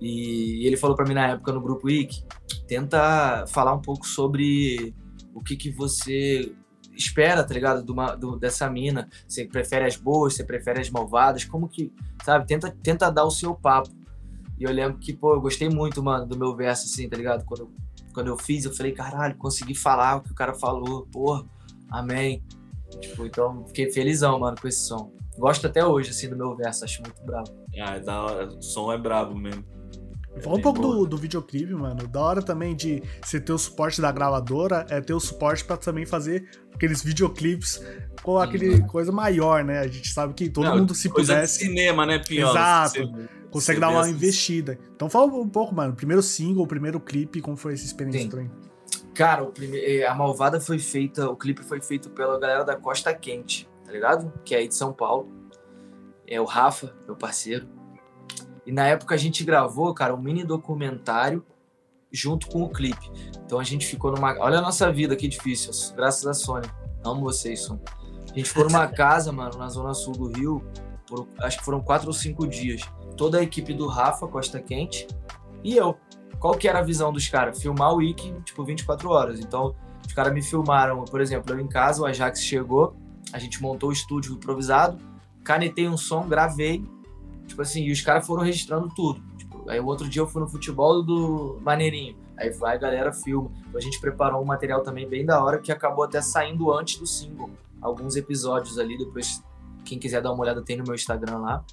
E ele falou pra mim na época no grupo IC, tenta falar um pouco sobre o que que você espera, tá ligado? Uma- do- dessa mina. Você prefere as boas, você prefere as malvadas, como que, sabe? Tenta, tenta dar o seu papo. E eu lembro que, pô, eu gostei muito, mano, do meu verso, assim, tá ligado? Quando eu, quando eu fiz, eu falei, caralho, consegui falar o que o cara falou, porra, amém. Tipo, então, fiquei felizão, mano, com esse som. Gosto até hoje, assim, do meu verso, acho muito bravo. Ah, é da hora. O som é brabo mesmo. Fala um pouco boa. do, do videoclipe, mano. Da hora também de você ter o suporte da gravadora, é ter o suporte pra também fazer aqueles videoclipes com aquele coisa maior, né? A gente sabe que todo Não, mundo se Coisa pudesse de cinema, né, Pinhola? Exato. Você- consegue você dar uma essas- investida. Então fala um pouco, mano. Primeiro single, primeiro clipe, como foi essa experiência Sim. também? Cara, o prime- eh, a Malvada foi feita, o clipe foi feito pela galera da Costa Quente, tá ligado? Que é aí de São Paulo. É o Rafa, meu parceiro. E na época a gente gravou, cara, um mini documentário junto com o clipe. Então a gente ficou numa. Olha a nossa vida, que difícil. Graças a Sônia. Amo vocês, Sônia. A gente ficou numa casa, mano, na zona sul do Rio, por acho que foram quatro ou cinco dias. Toda a equipe do Rafa, Costa Quente, e eu. Qual que era a visão dos caras? Filmar o Wiki, tipo, 24 horas. Então, os caras me filmaram, por exemplo, eu em casa, o Ajax chegou, a gente montou o estúdio improvisado, canetei um som, gravei, tipo assim, e os caras foram registrando tudo. Tipo, aí o outro dia eu fui no futebol do Maneirinho, aí vai a galera filma. Então a gente preparou um material também bem da hora que acabou até saindo antes do single. Alguns episódios ali, depois quem quiser dar uma olhada tem no meu Instagram lá.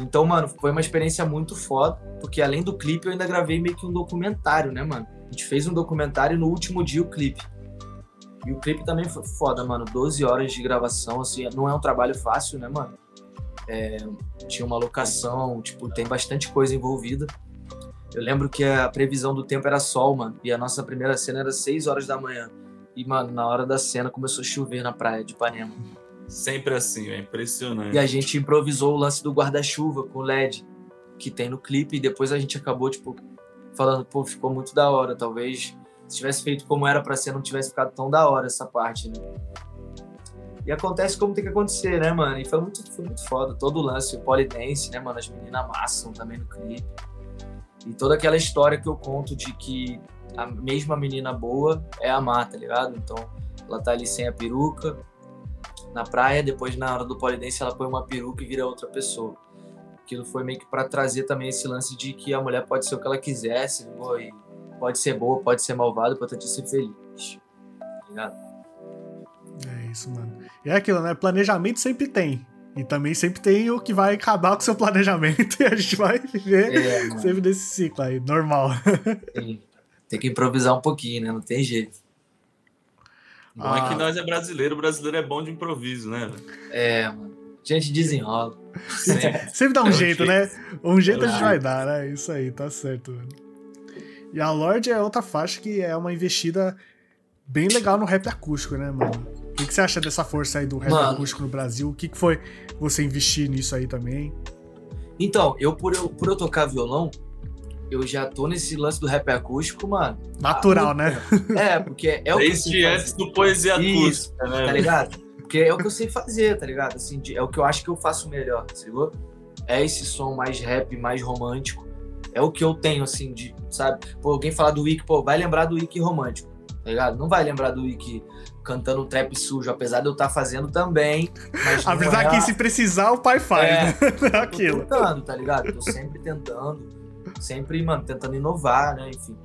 Então, mano, foi uma experiência muito foda, porque além do clipe eu ainda gravei meio que um documentário, né, mano? A gente fez um documentário no último dia o clipe. E o clipe também foi foda, mano. 12 horas de gravação, assim, não é um trabalho fácil, né, mano? É, tinha uma locação, tipo, tem bastante coisa envolvida. Eu lembro que a previsão do tempo era sol, mano. E a nossa primeira cena era 6 horas da manhã. E, mano, na hora da cena começou a chover na praia de Ipanema. Sempre assim, é impressionante. E a gente improvisou o lance do guarda-chuva com LED que tem no clipe e depois a gente acabou, tipo, falando, pô, ficou muito da hora. Talvez se tivesse feito como era pra ser, não tivesse ficado tão da hora essa parte, né? E acontece como tem que acontecer, né, mano? E foi muito, foi muito foda. Todo o lance, o polidense, né, mano? As meninas amassam também no clipe. E toda aquela história que eu conto de que a mesma menina boa é a Má, tá ligado? Então, ela tá ali sem a peruca, na praia, depois na hora do polidense ela põe uma peruca e vira outra pessoa. Aquilo foi meio que para trazer também esse lance de que a mulher pode ser o que ela quisesse, pode ser boa, pode ser malvada, o importante é ser feliz. Tá ligado? É isso, mano. E é aquilo, né? Planejamento sempre tem. E também sempre tem o que vai acabar com o seu planejamento e a gente vai viver É, sempre nesse ciclo aí, normal. tem, tem que improvisar um pouquinho, né? Não tem jeito. Bom é que Ah. nós é brasileiro, o brasileiro é bom de improviso, né? É, mano. A gente desenrola. Sempre. Sempre dá um É um jeito, jeito. né? Um jeito É a gente vai dar, né? Isso aí, tá certo, mano. E a Lorde é outra faixa que é uma investida bem legal no rap acústico, né, mano? O que, que você acha dessa força aí do rap Mano. acústico no Brasil? O que, que foi você investir nisso aí também? Então, eu por, eu por eu tocar violão, eu já tô nesse lance do rap acústico, mano. Natural, Ah, né? É, porque é o que eu sei Desde fazer. antes do poesia Isso, acústica, né? tá ligado? Porque é o que eu sei fazer, tá ligado? Assim, de- é o que eu acho que eu faço melhor, tá ligado? É esse som mais rap, mais romântico. É o que eu tenho, assim, de, sabe? Pô, alguém falar do Wiki, pô, vai lembrar do Wiki romântico, tá ligado? Não vai lembrar do Wiki cantando trap sujo, apesar de eu estar fazendo também. Apesar é que se precisar, o pai faz, É. né? tô Aquilo. tentando, tá ligado? Tô sempre tentando, sempre, mano, tentando inovar, né? Enfim.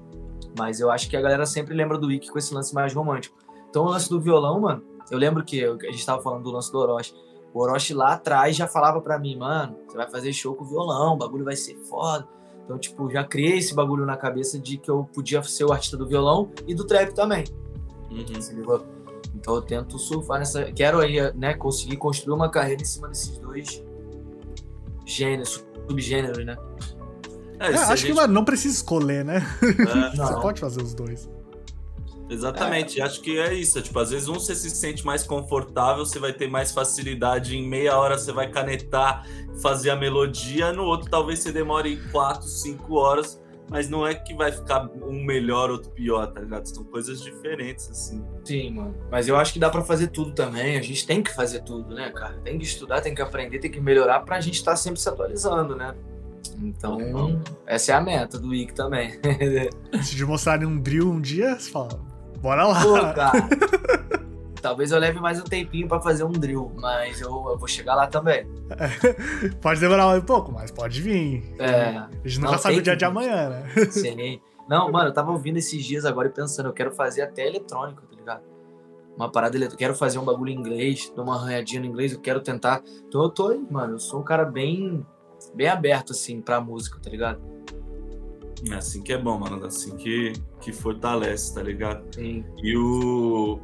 Mas eu acho que a galera sempre lembra do Wiki com esse lance mais romântico. Então o lance do violão, mano, eu lembro que a gente tava falando do lance do Orochi. O Orochi lá atrás já falava pra mim, mano, você vai fazer show com violão, o bagulho vai ser foda. Então, tipo, já criei esse bagulho na cabeça de que eu podia ser o artista do violão e do trap também. Uhum. Se ligou? Então eu tento surfar nessa. Quero aí, né, conseguir construir uma carreira em cima desses dois gêneros, subgêneros, né? É, É, acho que gente- mano, não precisa escolher, né? é, Você Não. pode fazer os dois. Exatamente, acho que é isso. Tipo, às vezes um você se sente mais confortável, você vai ter mais facilidade, em meia hora você vai canetar, fazer a melodia, no outro talvez você demore quatro, cinco horas, mas não é que vai ficar um melhor, outro pior, tá ligado? São coisas diferentes, assim. Sim, mano. Mas eu acho que dá pra fazer tudo também. A gente tem que fazer tudo, né, cara? Tem que estudar, tem que aprender, tem que melhorar pra gente estar sempre se atualizando, né? Então, essa é a meta do IC também. Se te mostrarem um drill um dia, você fala, bora lá. Pô, cara. Talvez eu leve mais um tempinho pra fazer um drill, mas eu, eu vou chegar lá também. Pode demorar um pouco, mas pode vir. É. A gente nunca Não, sabe o dia que de amanhã, né? Sim. Não, mano, eu tava ouvindo esses dias agora e pensando, eu quero fazer até eletrônico, tá ligado? Uma parada eletrônica, quero fazer um bagulho em inglês, dar uma arranhadinha no inglês, eu quero tentar. Então eu tô aí, mano, eu sou um cara bem, bem aberto, assim, pra música, tá ligado? É assim que é bom, mano. Assim que, que fortalece, tá ligado? Sim. E o.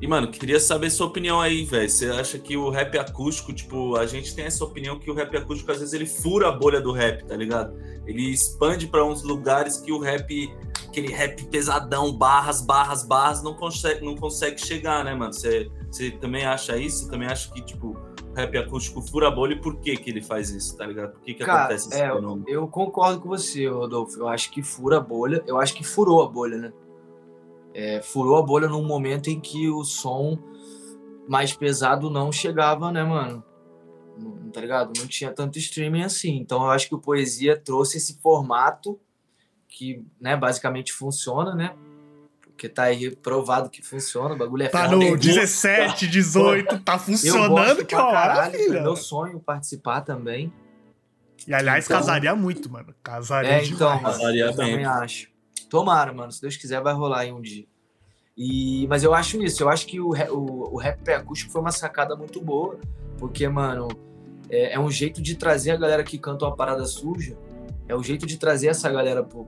E, mano, queria saber sua opinião aí, velho. Você acha que o rap acústico, tipo, a gente tem essa opinião que o rap acústico, às vezes, ele fura a bolha do rap, tá ligado? Ele expande pra uns lugares que o rap, aquele rap pesadão, barras, barras, barras, não consegue, não consegue chegar, né, mano? Você você também acha isso? Você também acha que, tipo, o rap acústico fura a bolha e por que que ele faz isso, tá ligado? Por que que Cara, acontece esse é, fenômeno? Eu concordo com você, Rodolfo. Eu acho que fura a bolha. Eu acho que furou a bolha, né? É, furou a bolha num momento em que o som mais pesado não chegava, né, mano? Não, tá ligado? Não tinha tanto streaming assim. Então eu acho que o Poesia trouxe esse formato que, né, basicamente funciona, né? Porque tá aí provado que funciona, o bagulho é Tá no 17, 18, tá funcionando que pra uma maravilha. meu sonho participar também. E aliás, Então- casaria muito, mano. Casaria É, demais. então, mano, Casaria eu bem. também acho. Tomara, mano. Se Deus quiser, vai rolar aí um dia. E, mas eu acho isso. Eu acho que o, o, o rap pré-acústico foi uma sacada muito boa. Porque, mano, é, é um jeito de trazer a galera que canta uma parada suja. É o jeito de trazer essa galera pro,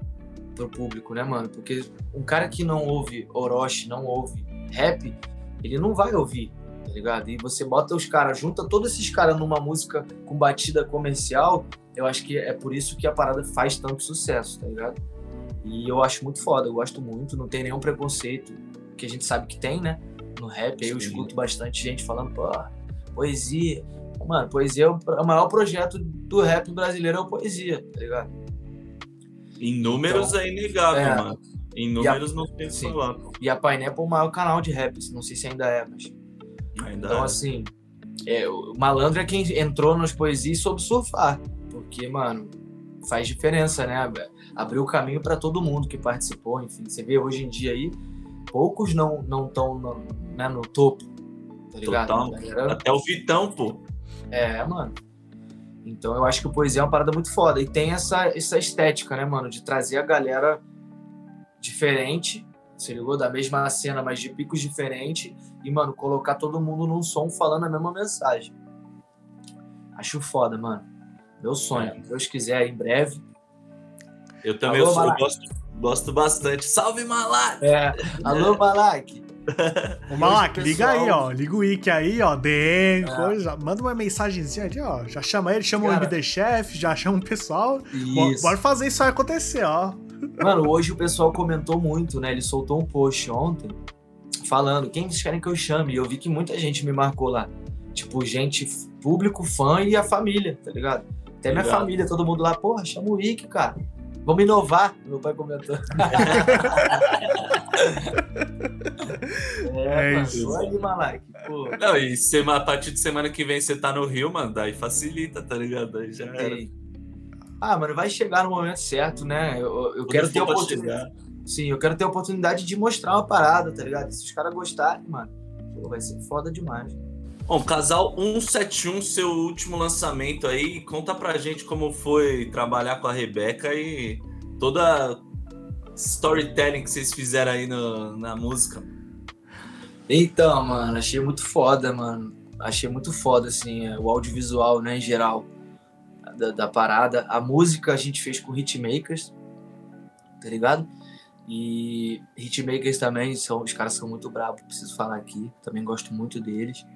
pro público, né, mano? Porque um cara que não ouve Orochi, não ouve rap, ele não vai ouvir, tá ligado? E você bota os caras, junta todos esses caras numa música com batida comercial, eu acho que é por isso que a parada faz tanto sucesso, tá ligado? E eu acho muito foda, eu gosto muito, não tem nenhum preconceito, que a gente sabe que tem, né? No rap, aí eu escuto bastante gente falando, pô, poesia. Mano, poesia é o, o maior projeto do rap brasileiro, é o poesia, tá ligado? Em números Então, é inegável, é. mano. Em números não tem Sim. falar. E a Pineapple é o maior canal de rap, não sei se ainda é, mas. Ainda Então, é. assim, é, o malandro é quem entrou nas poesias e soube surfar. Porque, mano, faz diferença, né? Abriu o caminho pra todo mundo que participou. Enfim, você vê hoje em dia aí, poucos não estão no, né, no topo. Tá ligado? Total. Galera- Até o Vitão, pô. É, mano. Então eu acho que o poesia é uma parada muito foda. E tem essa, essa estética, né, mano? De trazer a galera diferente, se ligou? Da mesma cena, mas de picos diferentes. E, mano, colocar todo mundo num som falando a mesma mensagem. Acho foda, mano. Meu sonho. É. Se Deus quiser, em breve. Eu também Alô, eu gosto, gosto bastante. Salve, Malak! É. Alô, Malak. Ô, Malak, liga aí, ó. Liga o Wiki aí, ó. DM, É. coisa. Manda uma mensagenzinha ali, ó. Já chama ele, chama o Cara. MD Chef, já chama o pessoal. Isso. Bora fazer isso aí acontecer, ó. Mano, hoje o pessoal comentou muito, né? Ele soltou um post ontem falando quem vocês querem que eu chame. E eu vi que muita gente me marcou lá. Tipo, gente, público, fã e a família, tá ligado? Até minha Ligado. família, todo mundo lá, porra, chama o Rick, cara. Vamos inovar, meu pai comentou. É é, isso. olha aí, Malak. Pô, Não, e sema- a partir de semana que vem você tá no Rio, mano, daí facilita, tá ligado? Aí já era. Ah, mano, vai chegar no momento certo, né? Eu, eu quero ter pra oportunidade. Sim, eu quero ter a oportunidade de mostrar uma parada, tá ligado? E se os caras gostarem, mano, pô, vai ser foda demais. Bom, Casal 171, seu último lançamento aí, conta pra gente como foi trabalhar com a Rebeca e toda storytelling que vocês fizeram aí no- na música. Então, mano, achei muito foda, mano. Achei muito foda, assim, é, o audiovisual, né, em geral. da, da parada. A música a gente fez com hitmakers, tá ligado? E hitmakers também são, os caras são muito bravos, preciso falar aqui. Também gosto muito deles.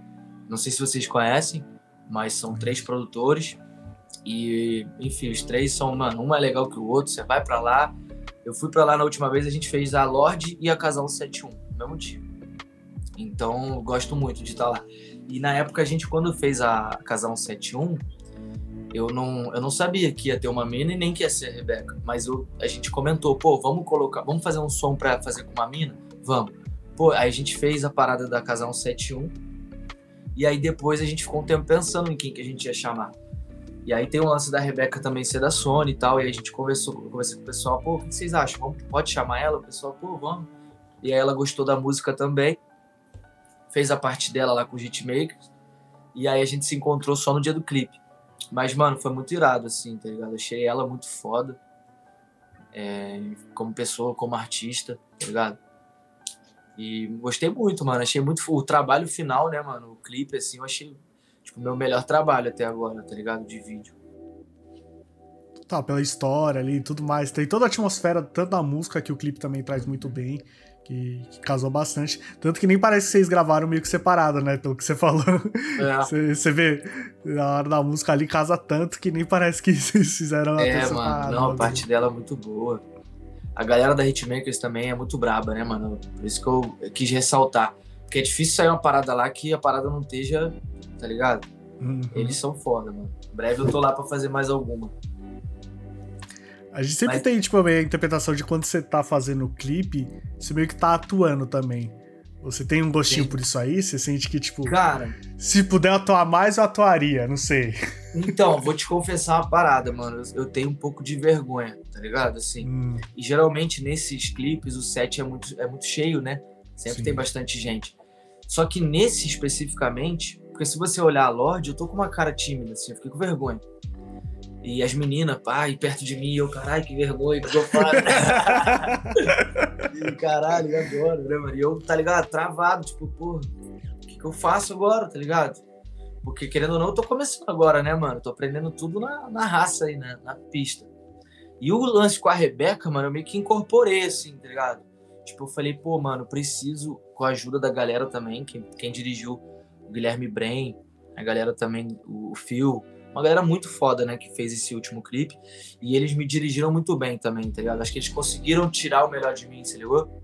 Não sei se vocês conhecem, mas são três produtores. E, enfim, os três são, mano, um é legal que o outro. Você vai para lá. Eu fui para lá na última vez, a gente fez a Lorde e a Casal 71, no mesmo dia. Então, gosto muito de estar lá. E na época, a gente, quando fez a Casal 71, eu não, eu não sabia que ia ter uma mina e nem que ia ser a Rebeca. Mas eu, a gente comentou, pô, vamos colocar, vamos fazer um som para fazer com uma mina? Vamos. Pô, aí a gente fez a parada da Casal 71. E aí depois a gente ficou um tempo pensando em quem que a gente ia chamar. E aí tem o lance da Rebeca também ser da Sony e tal. E aí a gente conversou, conversou com o pessoal, pô, o que vocês acham? Vamos, pode chamar ela? O pessoal, pô, vamos. E aí ela gostou da música também. Fez a parte dela lá com o Hitmakers. E aí a gente se encontrou só no dia do clipe. Mas, mano, foi muito irado, assim, tá ligado? Achei ela muito foda. É, como pessoa, como artista, tá ligado? E gostei muito, mano. Achei muito. O trabalho final, né, mano? O clipe, assim, eu achei tipo, o meu melhor trabalho até agora, tá ligado? De vídeo. Tá, pela história ali e tudo mais. Tem toda a atmosfera, tanto da música que o clipe também traz muito bem, que, que casou bastante. Tanto que nem parece que vocês gravaram meio que separado, né? Pelo que você falou. É. Você, vê, na hora da música ali casa tanto que nem parece que vocês fizeram é, até separado. Não, a parte dela é muito boa. A galera da Hitmakers também é muito braba, né, mano? Por isso que eu quis ressaltar. Porque é difícil sair uma parada lá que a parada não esteja tá ligado? Uhum. Eles são foda, mano. Em breve eu tô lá pra fazer mais alguma. A gente sempre Mas... tem, tipo, a interpretação de quando você tá fazendo o clipe, você meio que tá atuando também. Você tem um gostinho Sim. por isso aí? Você sente que, tipo. Cara. Se puder atuar mais, eu atuaria, não sei. Então, vou te confessar uma parada, mano. Eu tenho um pouco de vergonha, tá ligado? Assim. Hum. E geralmente nesses clipes o set é muito, é muito cheio, né? Sempre Sim. tem bastante gente. Só que nesse especificamente, porque se você olhar a Lorde, eu tô com uma cara tímida, assim, eu fiquei com vergonha. E as meninas, pai, perto de mim, eu, caralho, que vergonha, que eu faço? e caralho, e agora, né, mano? E eu, tá ligado, travado, tipo, porra, o que, que eu faço agora, tá ligado? Porque, querendo ou não, eu tô começando agora, né, mano? tô aprendendo tudo na, na raça aí, né? Na pista. E o lance com a Rebeca, mano, eu meio que incorporei, assim, tá ligado? Tipo, eu falei, pô, mano, preciso, com a ajuda da galera também, quem, quem dirigiu o Guilherme Brem, a galera também, o Phil, uma galera muito foda, né, que fez esse último clipe. E eles me dirigiram muito bem também, tá ligado? Acho que eles conseguiram tirar o melhor de mim, se ligou?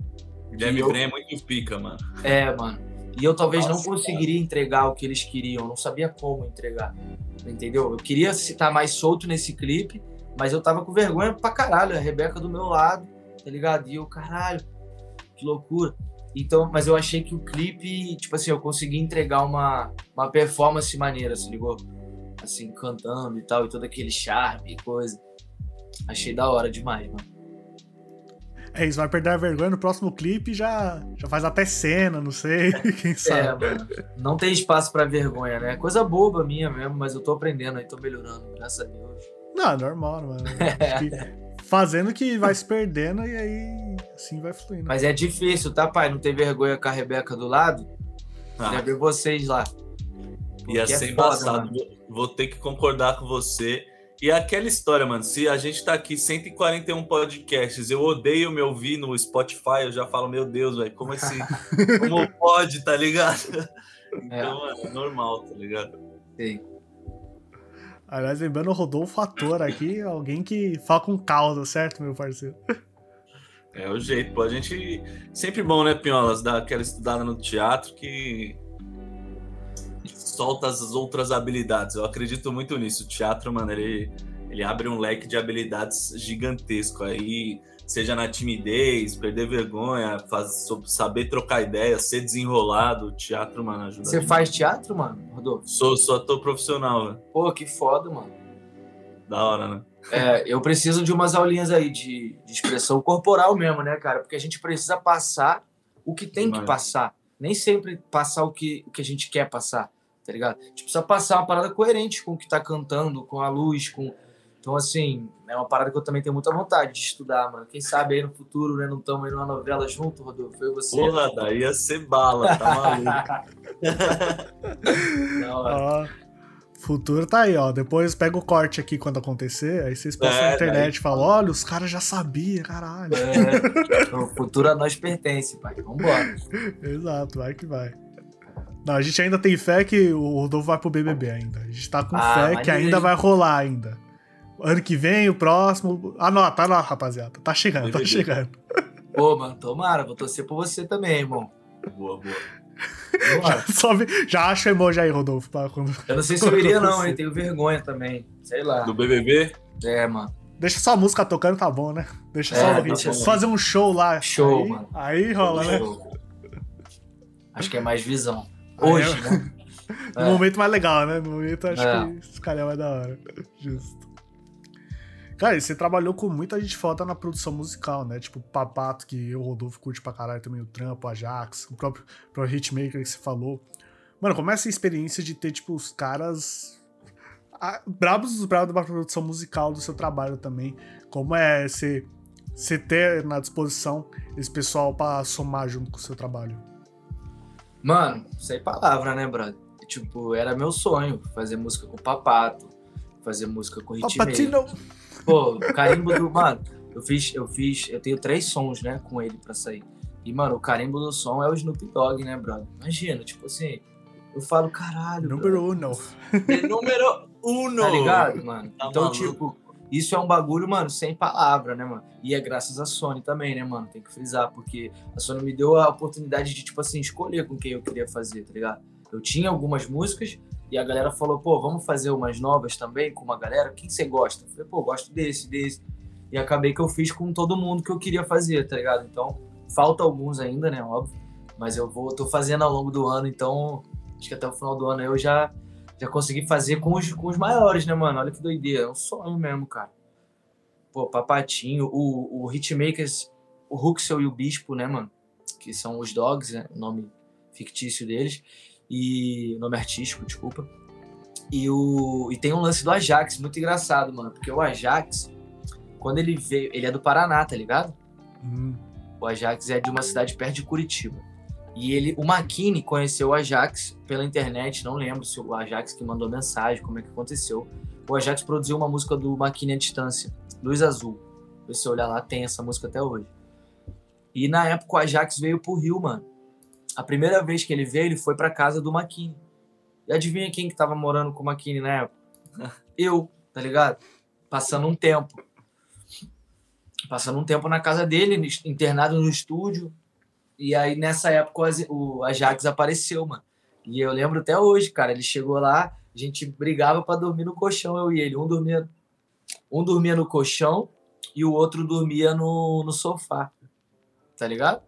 Guilherme eu... Brem é muito pica, mano. É, mano. E eu talvez Nossa, não conseguiria cara. entregar o que eles queriam, não sabia como entregar. Entendeu? Eu queria estar mais solto nesse clipe, mas eu tava com vergonha pra caralho. A Rebeca do meu lado, tá ligado? E eu, caralho, que loucura. Então, mas eu achei que o clipe, tipo assim, eu consegui entregar uma, uma performance maneira, se ligou? Assim, cantando e tal, e todo aquele charme e coisa. Achei da hora demais, mano. É isso, vai perder a vergonha no próximo clipe já já faz até cena, não sei, quem é, sabe. É, mano. Não tem espaço para vergonha, né? Coisa boba minha mesmo, mas eu tô aprendendo aí, tô melhorando, graças a Deus. Não, normal, mano. É fazendo que vai se perdendo e aí assim vai fluindo. Mas é difícil, tá, pai? Não ter vergonha com a Rebeca do lado? Ah. Queria ver vocês lá. Ia é ser é embaçado. Vou ter que concordar com você. E aquela história, mano, se a gente tá aqui 141 podcasts, eu odeio me ouvir no Spotify, eu já falo, meu Deus, velho, como assim? como pode, tá ligado? Então, é. é normal, tá ligado? Sim. Aliás, lembrando o Rodolfo Ator aqui, alguém que fala com causa, certo, meu parceiro? É o jeito, pô. A gente. Sempre bom, né, Piolas, dar aquela estudada no teatro que solta as outras habilidades. Eu acredito muito nisso. O teatro, mano, ele, ele abre um leque de habilidades gigantesco. Aí seja na timidez, perder vergonha, faz, saber trocar ideia, ser desenrolado. O teatro, mano, ajuda. Você faz teatro, mano, Rodolfo? Sou, sou ator profissional, velho. Pô, que foda, mano. Da hora, né? É, eu preciso de umas aulinhas aí de, de expressão corporal mesmo, né, cara? Porque a gente precisa passar o que tem que passar. Nem sempre passar o que, o que a gente quer passar, tá ligado? A gente precisa passar uma parada coerente com o que tá cantando, com a luz, com então, assim, é uma parada que eu também tenho muita vontade de estudar, mano. Quem sabe aí no futuro, né, não estamos aí numa novela junto, Rodolfo? Foi você. Porra, daí ia ser bala, tá maluco. não, Futuro tá aí, ó. Depois pega o corte aqui quando acontecer, aí vocês postam É, na internet e falam: olha, os caras já sabiam, caralho. É, o futuro a nós pertence, pai. Vambora. Exato, vai que vai. Não, a gente ainda tem fé que o Rodolfo vai pro BBB ainda. A gente tá com Ah, fé que ainda ele- vai rolar ainda. Ano que vem, o próximo. Anota, anota, rapaziada. Tá chegando, tá BBB. chegando. Pô, mano, tomara, vou torcer por você também, irmão. Boa, boa. Só vi- Já acha o emoji aí, Rodolfo. Pra quando... Eu não sei se eu iria, não, hein? Tenho vergonha também. Sei lá. Do BBB? É, mano. Deixa só a música tocando, tá bom, né? Deixa É, só o deixa ritmo. bom. Fazer um show lá. Show, aí, mano. Aí rola, né? Show. Acho que é mais visão. Hoje, é- né? No É. momento mais legal, né? No momento acho É. que esse cara é mais da hora. Justo. Cara, e você trabalhou com muita gente foda na produção musical, né? Tipo, o Papato, que eu, o Rodolfo, curte pra caralho também, o Trampo, o Ajax, o próprio, o próprio Hitmaker que você falou. Mano, como é essa experiência de ter, tipo, os caras. ah, brabos dos brabos da produção musical do seu trabalho também. Como é você, você ter na disposição esse pessoal pra somar junto com o seu trabalho? Mano, sem palavra, né, brother? Tipo, era meu sonho fazer música com o Papato, fazer música com o Hitmaker. Papatino! Pô, o carimbo do. Mano, eu fiz, eu fiz. Eu tenho três sons, né, com ele pra sair. E, mano, o carimbo do som é o Snoop Dogg, né, brother? Imagina, tipo assim, eu falo, caralho. Número brother, uno. Número uno. Tá ligado, mano? Tá então, maluco. tipo, isso é um bagulho, mano, sem palavra, né, mano? E é graças à Sony também, né, mano? Tem que frisar, porque a Sony me deu a oportunidade de, tipo assim, escolher com quem eu queria fazer, tá ligado? Eu tinha algumas músicas e a galera falou, pô, vamos fazer umas novas também com uma galera? Quem você gosta? Eu falei, pô, gosto desse, desse. E acabei que eu fiz com todo mundo que eu queria fazer, tá ligado? Então, falta alguns ainda, né, óbvio. Mas eu vou, tô fazendo ao longo do ano, então acho que até o final do ano eu já já consegui fazer com os, com os maiores, né, mano? Olha que doideira. É um sonho mesmo, cara. Pô, Papatinho, o, o Hitmakers, o Huxel e o Bispo, né, mano? Que são os Dogs, né? O nome fictício deles. E. Nome artístico, desculpa. E, o, e tem um lance do Ajax, muito engraçado, mano. Porque o Ajax, quando ele veio. Ele é do Paraná, tá ligado? Hum. O Ajax é de uma cidade perto de Curitiba. E ele, o Makini conheceu o Ajax pela internet, não lembro se o Ajax que mandou mensagem, como é que aconteceu. O Ajax produziu uma música do Makini à distância, Luz Azul. Se você olhar lá, tem essa música até hoje. E na época o Ajax veio pro Rio, mano. A primeira vez que ele veio, ele foi pra casa do Makini. E adivinha quem que tava morando com o Makini na época? Eu, tá ligado? Passando um tempo. Passando um tempo na casa dele, internado no estúdio. E aí, nessa época, o Ajax apareceu, mano. E eu lembro até hoje, cara. Ele chegou lá, a gente brigava pra dormir no colchão, eu e ele. Um dormia, um dormia no colchão e o outro dormia no, no sofá. Tá ligado?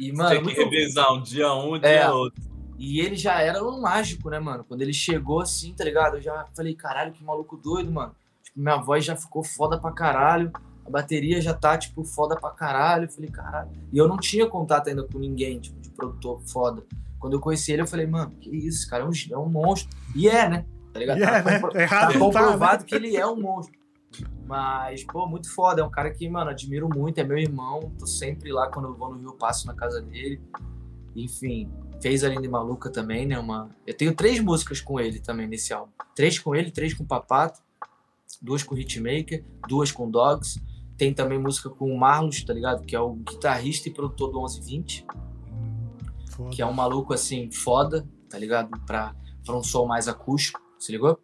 E, mano, Tem que muito- revisar um dia um, um dia É. outro. e ele já era um mágico, né, mano? Quando ele chegou assim, tá ligado? Eu já falei, caralho, que maluco doido, mano. Tipo, minha voz já ficou foda pra caralho. A bateria já tá, tipo, foda pra caralho. Eu falei, caralho. E eu não tinha contato ainda com ninguém, tipo, de produtor foda. Quando eu conheci ele, eu falei, mano, que isso, esse cara é um, é um monstro. E é, né? Tá ligado? E é, tá, né? compro- Errado tá tá, né? comprovado que ele é um monstro. Mas, pô, muito foda. É um cara que, mano, admiro muito. É meu irmão. Tô sempre lá quando eu vou no Rio, passo na casa dele. Enfim, fez a Linda Maluca também, né? Uma... Eu tenho três músicas com ele também nesse álbum. Três com ele, três com o Papato. Duas com o Hitmaker, duas com Dogs. Tem também música com o Marlos, tá ligado? Que é o guitarrista e produtor do 1120 Foda. que é um maluco assim, foda, tá ligado? Pra, pra um som mais acústico, se ligou?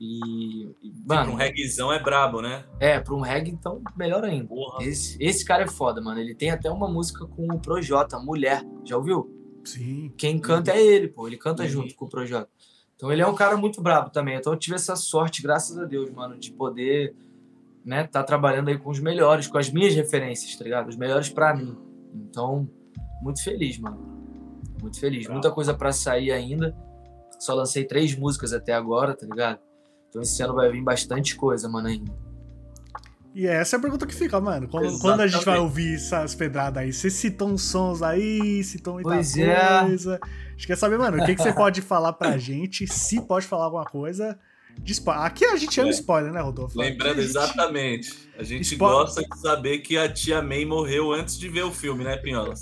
E, e, mano, um reguezão é brabo, né? é, pra um reggae, então, melhor ainda. Porra. Esse, esse cara é foda, mano. Ele tem até uma música com o Projota, Mulher. Já ouviu? Sim. Quem canta é ele, pô. Ele canta Uhum. junto com o Projota. Então ele é um cara muito brabo também. Então eu tive essa sorte, graças a Deus, mano, de poder, né, tá trabalhando aí com os melhores, com as minhas referências, tá ligado? Os melhores pra mim. Então, muito feliz, mano. Muito feliz. Muita coisa pra sair ainda. Só lancei três músicas até agora, tá ligado? Então esse ano vai vir bastante coisa, mano, ainda. E essa é a pergunta que fica, mano. Quando, Exatamente. quando a gente vai ouvir essas pedradas aí? Você citou uns sons aí, citou muita Pois é. coisa. A gente quer saber, mano, o que, que você pode falar pra gente, se pode falar alguma coisa, de spoiler. Aqui a gente ama É. spoiler, né, Rodolfo? Lembrando a gente- exatamente. A gente Spo- gosta de saber que a tia May morreu antes de ver o filme, né, Pinholas?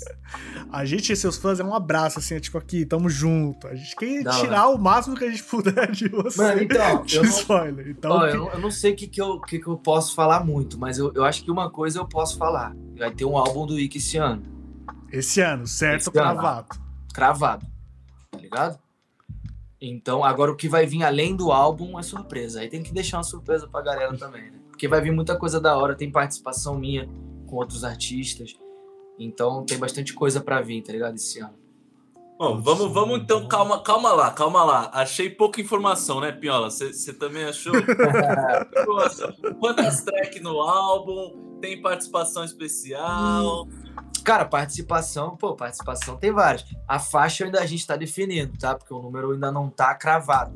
A gente e seus fãs é um abraço, assim, é tipo aqui, tamo junto. A gente quer Da tirar o máximo que a gente puder de você. Mano, então, de eu não, spoiler. Então, ó, que- eu não, eu não sei o que, que, eu, que, que eu posso falar muito, mas eu, eu acho que uma coisa eu posso falar. Vai ter um álbum do Ike esse ano, esse ano, certo, Esse ano. cravado. cravado. Tá ligado? Então, agora o que vai vir além do álbum é surpresa. Aí tem que deixar uma surpresa pra galera também, né? Porque vai vir muita coisa da hora, tem participação minha com outros artistas. Então tem bastante coisa pra vir, tá ligado? Esse ano. Bom, vamos, vamos então, calma, calma lá, calma lá. Achei pouca informação, né, Pinhola? Você também achou? Nossa, quantas tracks no álbum? Tem participação especial? Cara, participação, pô, participação tem várias. A faixa ainda a gente tá definindo, tá? Porque o número ainda não tá cravado.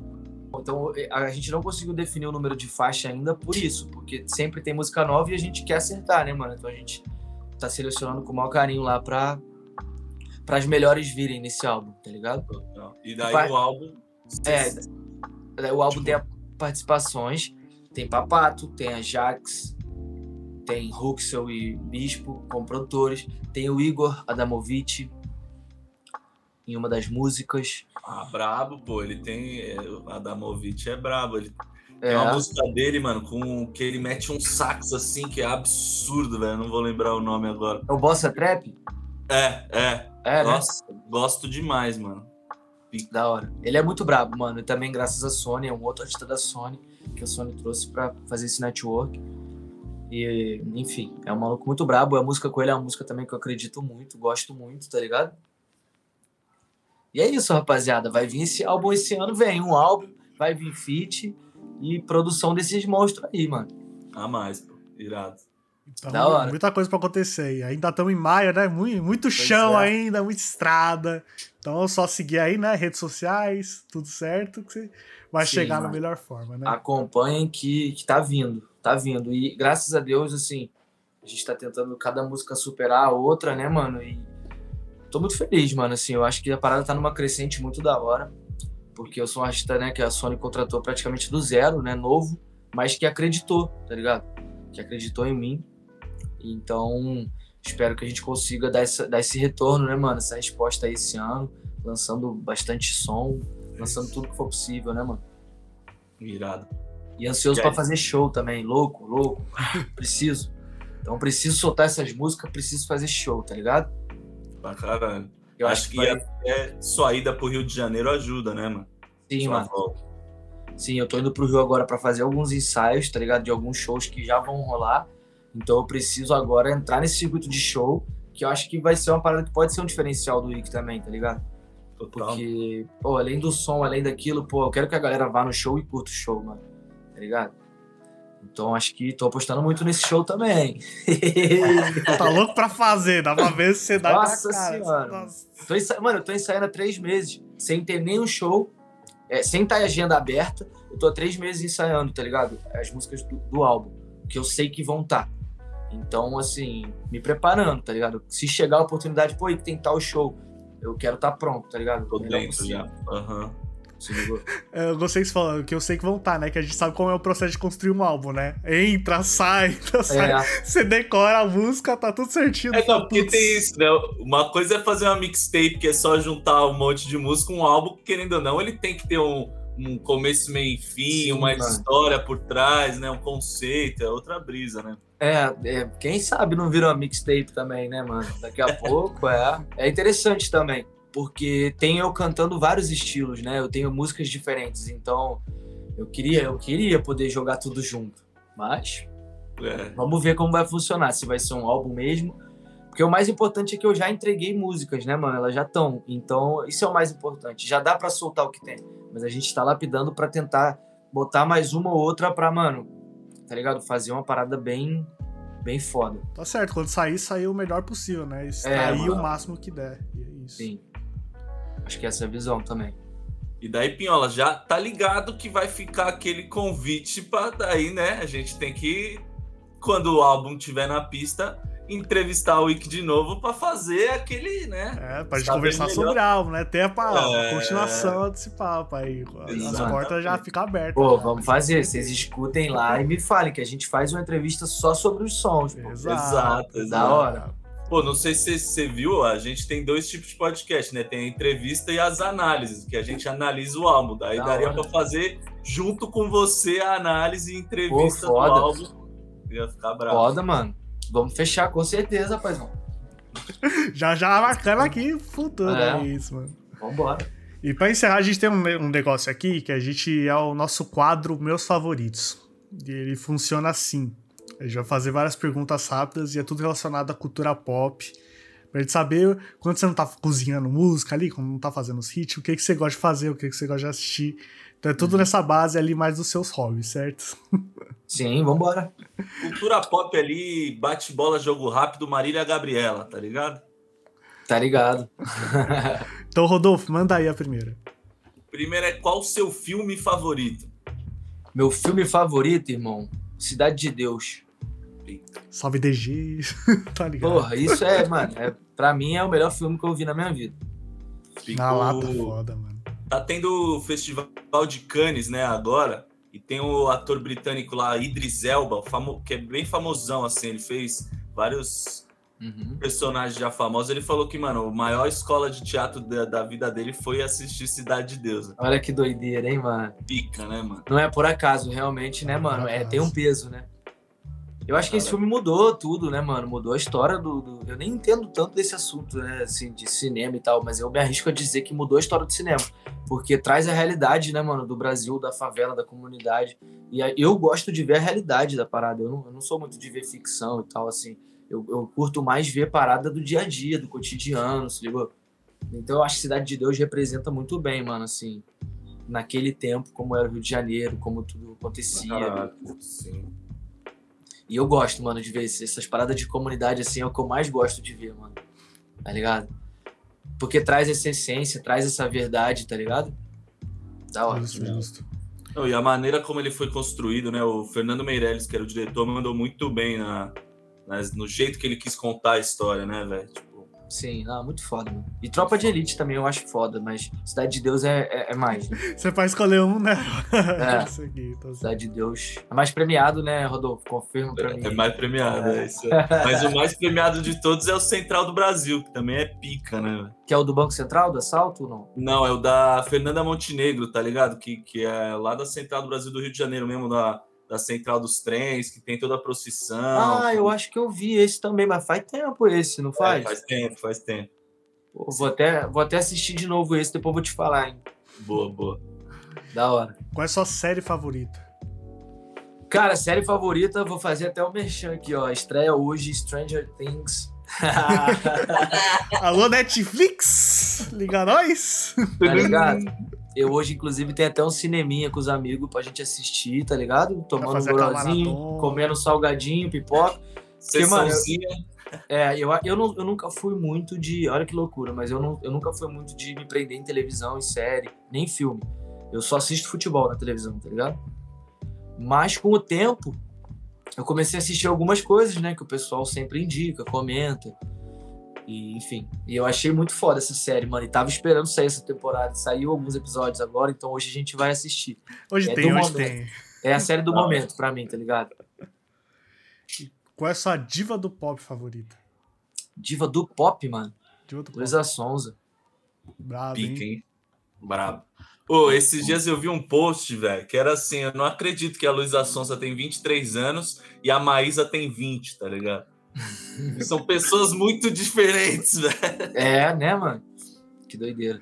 Então a gente não conseguiu definir o número de faixa ainda por isso, porque sempre tem música nova e a gente quer acertar, né, mano? Então a gente tá selecionando com o maior carinho lá pra, para as melhores virem nesse álbum, tá ligado? E daí Vai- o álbum. É, daí o álbum tem a- participações, tem Papato, tem a Jax, tem Huxel e Bispo como produtores, tem o Igor Adamovic em uma das músicas. Ah, brabo, pô. Ele tem. É, o Adamovic é brabo. Ele É, tem uma música dele, mano, com que ele mete um sax assim, que é absurdo, velho. Não vou lembrar o nome agora. é o Bossa Trap? É, é. É, né? Nossa, gosto demais, mano. Da hora. Ele é muito brabo, mano. E também graças a Sony, é um outro artista da Sony, que a Sony trouxe pra fazer esse network. E, enfim, é um maluco muito brabo. A música com ele é uma música também que eu acredito muito, gosto muito, tá ligado? E é isso, rapaziada. Vai vir esse álbum esse ano, vem um álbum, vai vir feat e produção desses monstros aí, mano. A mais, pô. Irado. Então, Da hora. muita coisa pra acontecer. aí. Ainda estamos em maio, né? Muito, muito chão é. ainda, muita estrada. Então é só seguir aí, né? Redes sociais, tudo certo, que você vai Sim, chegar na mano. melhor forma, né? acompanhem que, que tá vindo, tá vindo. E graças a Deus, assim, a gente tá tentando cada música superar a outra, né, mano? E tô muito feliz, mano, assim, eu acho que a parada tá numa crescente muito da hora, porque eu sou um artista, né, que a Sony contratou praticamente do zero, né, novo, mas que acreditou, tá ligado? Que acreditou em mim. Então, espero que a gente consiga dar, essa, dar esse retorno, né, mano? Essa resposta aí esse ano, lançando bastante som, lançando tudo que for possível, né, mano? Irado. E ansioso pra aí? fazer show também, louco, louco. preciso. Então preciso soltar essas músicas, preciso fazer show, tá ligado? Pra caralho. Eu acho, que, vai... até sua ida pro Rio de Janeiro ajuda, né, mano? sim, Sua mano. volta. Sim, eu tô indo pro Rio agora pra fazer alguns ensaios, tá ligado? De alguns shows que já vão rolar. Então eu preciso agora entrar nesse circuito de show, que eu acho que vai ser uma parada que pode ser um diferencial do Wiki também, tá ligado? Total. Porque, pô, além do som, além daquilo, pô, eu quero que a galera vá no show e curta o show, mano. Tá ligado? Então acho que tô apostando muito nesse show também. Tá louco pra fazer, dá pra ver se você dá Nossa cara. Senhora. Nossa. Tô ensa... Mano, eu tô ensaiando há três meses, sem ter nenhum show, é, sem estar a agenda aberta. Eu tô há três meses ensaiando, tá ligado? As músicas do, do álbum, que eu sei que vão estar. Então, assim, me preparando, tá ligado? Se chegar a oportunidade, pô, tem tal show, eu quero estar pronto, tá ligado? Tô dentro já. Aham. É, Eu gostei que falou, que eu sei que vão estar, né? Que a gente sabe como é o processo de construir um álbum, né? Entra, sai, entra, sai. É, Você decora a música, tá tudo certinho. É, não, tá porque tem isso, né? Uma coisa é fazer uma mixtape, que é só juntar um monte de música, um álbum, querendo ou não, ele tem que ter um, um começo, meio e fim, Sim, uma mano. história por trás, né? Um conceito, é outra brisa, né? é, é, quem sabe não vira uma mixtape também, né, mano? Daqui a pouco, é. É interessante também, porque tem eu cantando vários estilos, né? Eu tenho músicas diferentes, então eu queria, eu queria poder jogar tudo junto. Mas É. vamos ver como vai funcionar, se vai ser um álbum mesmo. Porque o mais importante é que eu já entreguei músicas, né, mano? Elas já estão. Então, isso é o mais importante. Já dá pra soltar o que tem. Mas a gente tá lapidando pra tentar botar mais uma ou outra pra, mano, tá ligado? Fazer uma parada bem, bem foda. Tá certo, quando sair, sair o melhor possível, né? Extrair mano. o máximo que der. E é isso. Sim. Acho que essa é a visão também. E daí, Pinhola, já tá ligado que vai ficar aquele convite pra daí, né? A gente tem que, quando o álbum tiver na pista, entrevistar o Ick de novo pra fazer aquele, né? É, pra gente conversar melhor. sobre algo, né? Até pra É. continuação desse papo aí. As Exatamente. portas já ficam abertas. Pô, vamos fazer. Vocês escutem lá e me falem que a gente faz uma entrevista só sobre os sons. Pô. Exato, exato. Da hora. Pô, não sei se você viu, a gente tem dois tipos de podcast, né? Tem a entrevista e as análises, que a gente analisa o álbum. Daí Da daria pra fazer junto com você a análise e entrevista Pô, do álbum. Ia ficar bravo. Foda, mano. Vamos fechar com certeza, paizão. Já já marcando aqui o futuro, é. É. isso, mano. Vambora. E pra encerrar, a gente tem um, um negócio aqui que a gente é o nosso quadro Meus Favoritos. E ele funciona assim. A gente vai fazer várias perguntas rápidas e é tudo relacionado à cultura pop. Pra gente saber quando você não tá cozinhando música ali, quando não tá fazendo os hits, o que, que você gosta de fazer, o que, que você gosta de assistir. Então é tudo nessa base ali mais dos seus hobbies, certo? Sim, vambora. Cultura pop ali, bate-bola, jogo rápido, Marília Gabriela, tá ligado? Tá ligado. Então, Rodolfo, manda aí a primeira. Primeiro é qual o seu filme favorito? Meu filme favorito, irmão, Cidade de Deus. Salve DG, tá ligado? Porra, isso é, mano, é, pra mim é o melhor filme que eu vi na minha vida. Na lata foda, mano. Tá tendo o Festival de Cannes, né, agora, e tem o ator britânico lá, Idris Elba, famo- que é bem famosão, assim, ele fez vários Uhum. personagens já famosos. Ele falou que, mano, a maior escola de teatro da, da vida dele foi assistir Cidade de Deus. Olha que doideira, hein, mano. Pica, né, mano? Não é por acaso, realmente, né, mano? É, tem um peso, né? Eu acho que esse filme mudou tudo, né, mano? Mudou a história do, do- Eu nem entendo tanto desse assunto, né, assim, de cinema e tal, mas eu me arrisco a dizer que mudou a história do cinema. Porque traz a realidade, né, mano, do Brasil, da favela, da comunidade. E eu gosto de ver a realidade da parada. Eu não, eu não sou muito de ver ficção e tal, assim. Eu, eu curto mais ver parada do dia a dia, do cotidiano, se ligou? Então eu acho que Cidade de Deus representa muito bem, mano, assim. Naquele tempo, como era o Rio de Janeiro, como tudo acontecia. Caraca, sim. E eu gosto, mano, de ver essas paradas de comunidade, assim, é o que eu mais gosto de ver, mano. Tá ligado? Porque traz essa essência, traz essa verdade, tá ligado? Da hora. Justo, justo. Não, e a maneira como ele foi construído, né? O Fernando Meirelles, que era o diretor, mandou muito bem na, nas- no jeito que ele quis contar a história, né, velho? Tipo, Sim, não, muito foda, mano. E Tropa de Elite também eu acho foda, mas Cidade de Deus é, é, é mais, né? Você pode escolher um, né? É. Isso aqui, assim. Cidade de Deus. É mais premiado, né, Rodolfo? Confirma pra mim. é mais premiado, é isso. Mas o mais premiado de todos é o Central do Brasil, que também é pica, né? Que é o do Banco Central, do assalto ou não? Não, é o da Fernanda Montenegro, tá ligado? Que, que é lá da Central do Brasil do Rio de Janeiro mesmo, da, da Central dos Trens, que tem toda a procissão. Ah, eu acho que eu vi esse também, mas faz tempo esse, não É, faz? faz tempo, faz tempo. Pô, vou, até, vou até assistir de novo esse, depois vou te falar, hein? Boa, boa. Da hora. Qual é a sua série favorita? Cara, série favorita, vou fazer até o merchan aqui, ó. Estreia hoje Stranger Things. Alô, Netflix? Liga nós? tá ligado? Eu hoje, inclusive, tenho até um cineminha com os amigos pra gente assistir, tá ligado? Tomando um gorozinho, comendo salgadinho, pipoca. Sessãozinha. É, eu, eu, não, eu nunca fui muito de. Olha que loucura, mas eu, não, eu nunca fui muito de me prender em televisão, em série, nem filme. Eu só assisto futebol na televisão, tá ligado? Mas com o tempo, eu comecei a assistir algumas coisas, né? Que o pessoal sempre indica, comenta. E, enfim. E eu achei muito foda essa série, mano. E tava esperando sair essa temporada. Saiu alguns episódios agora, então hoje a gente vai assistir. Hoje É tem, do hoje momento. tem. É a série do momento pra mim, tá ligado? Qual é a sua diva do pop favorita? Diva do pop, mano. Diva do pop. Luísa Sonza. Brabo, Pica, hein? hein? Brabo. Ô, esses dias eu vi um post, velho, que era assim: eu não acredito que a Luísa Sonza tem 23 anos e a Maísa tem 20, tá ligado? São pessoas muito diferentes, velho. É, né, mano? Que doideira.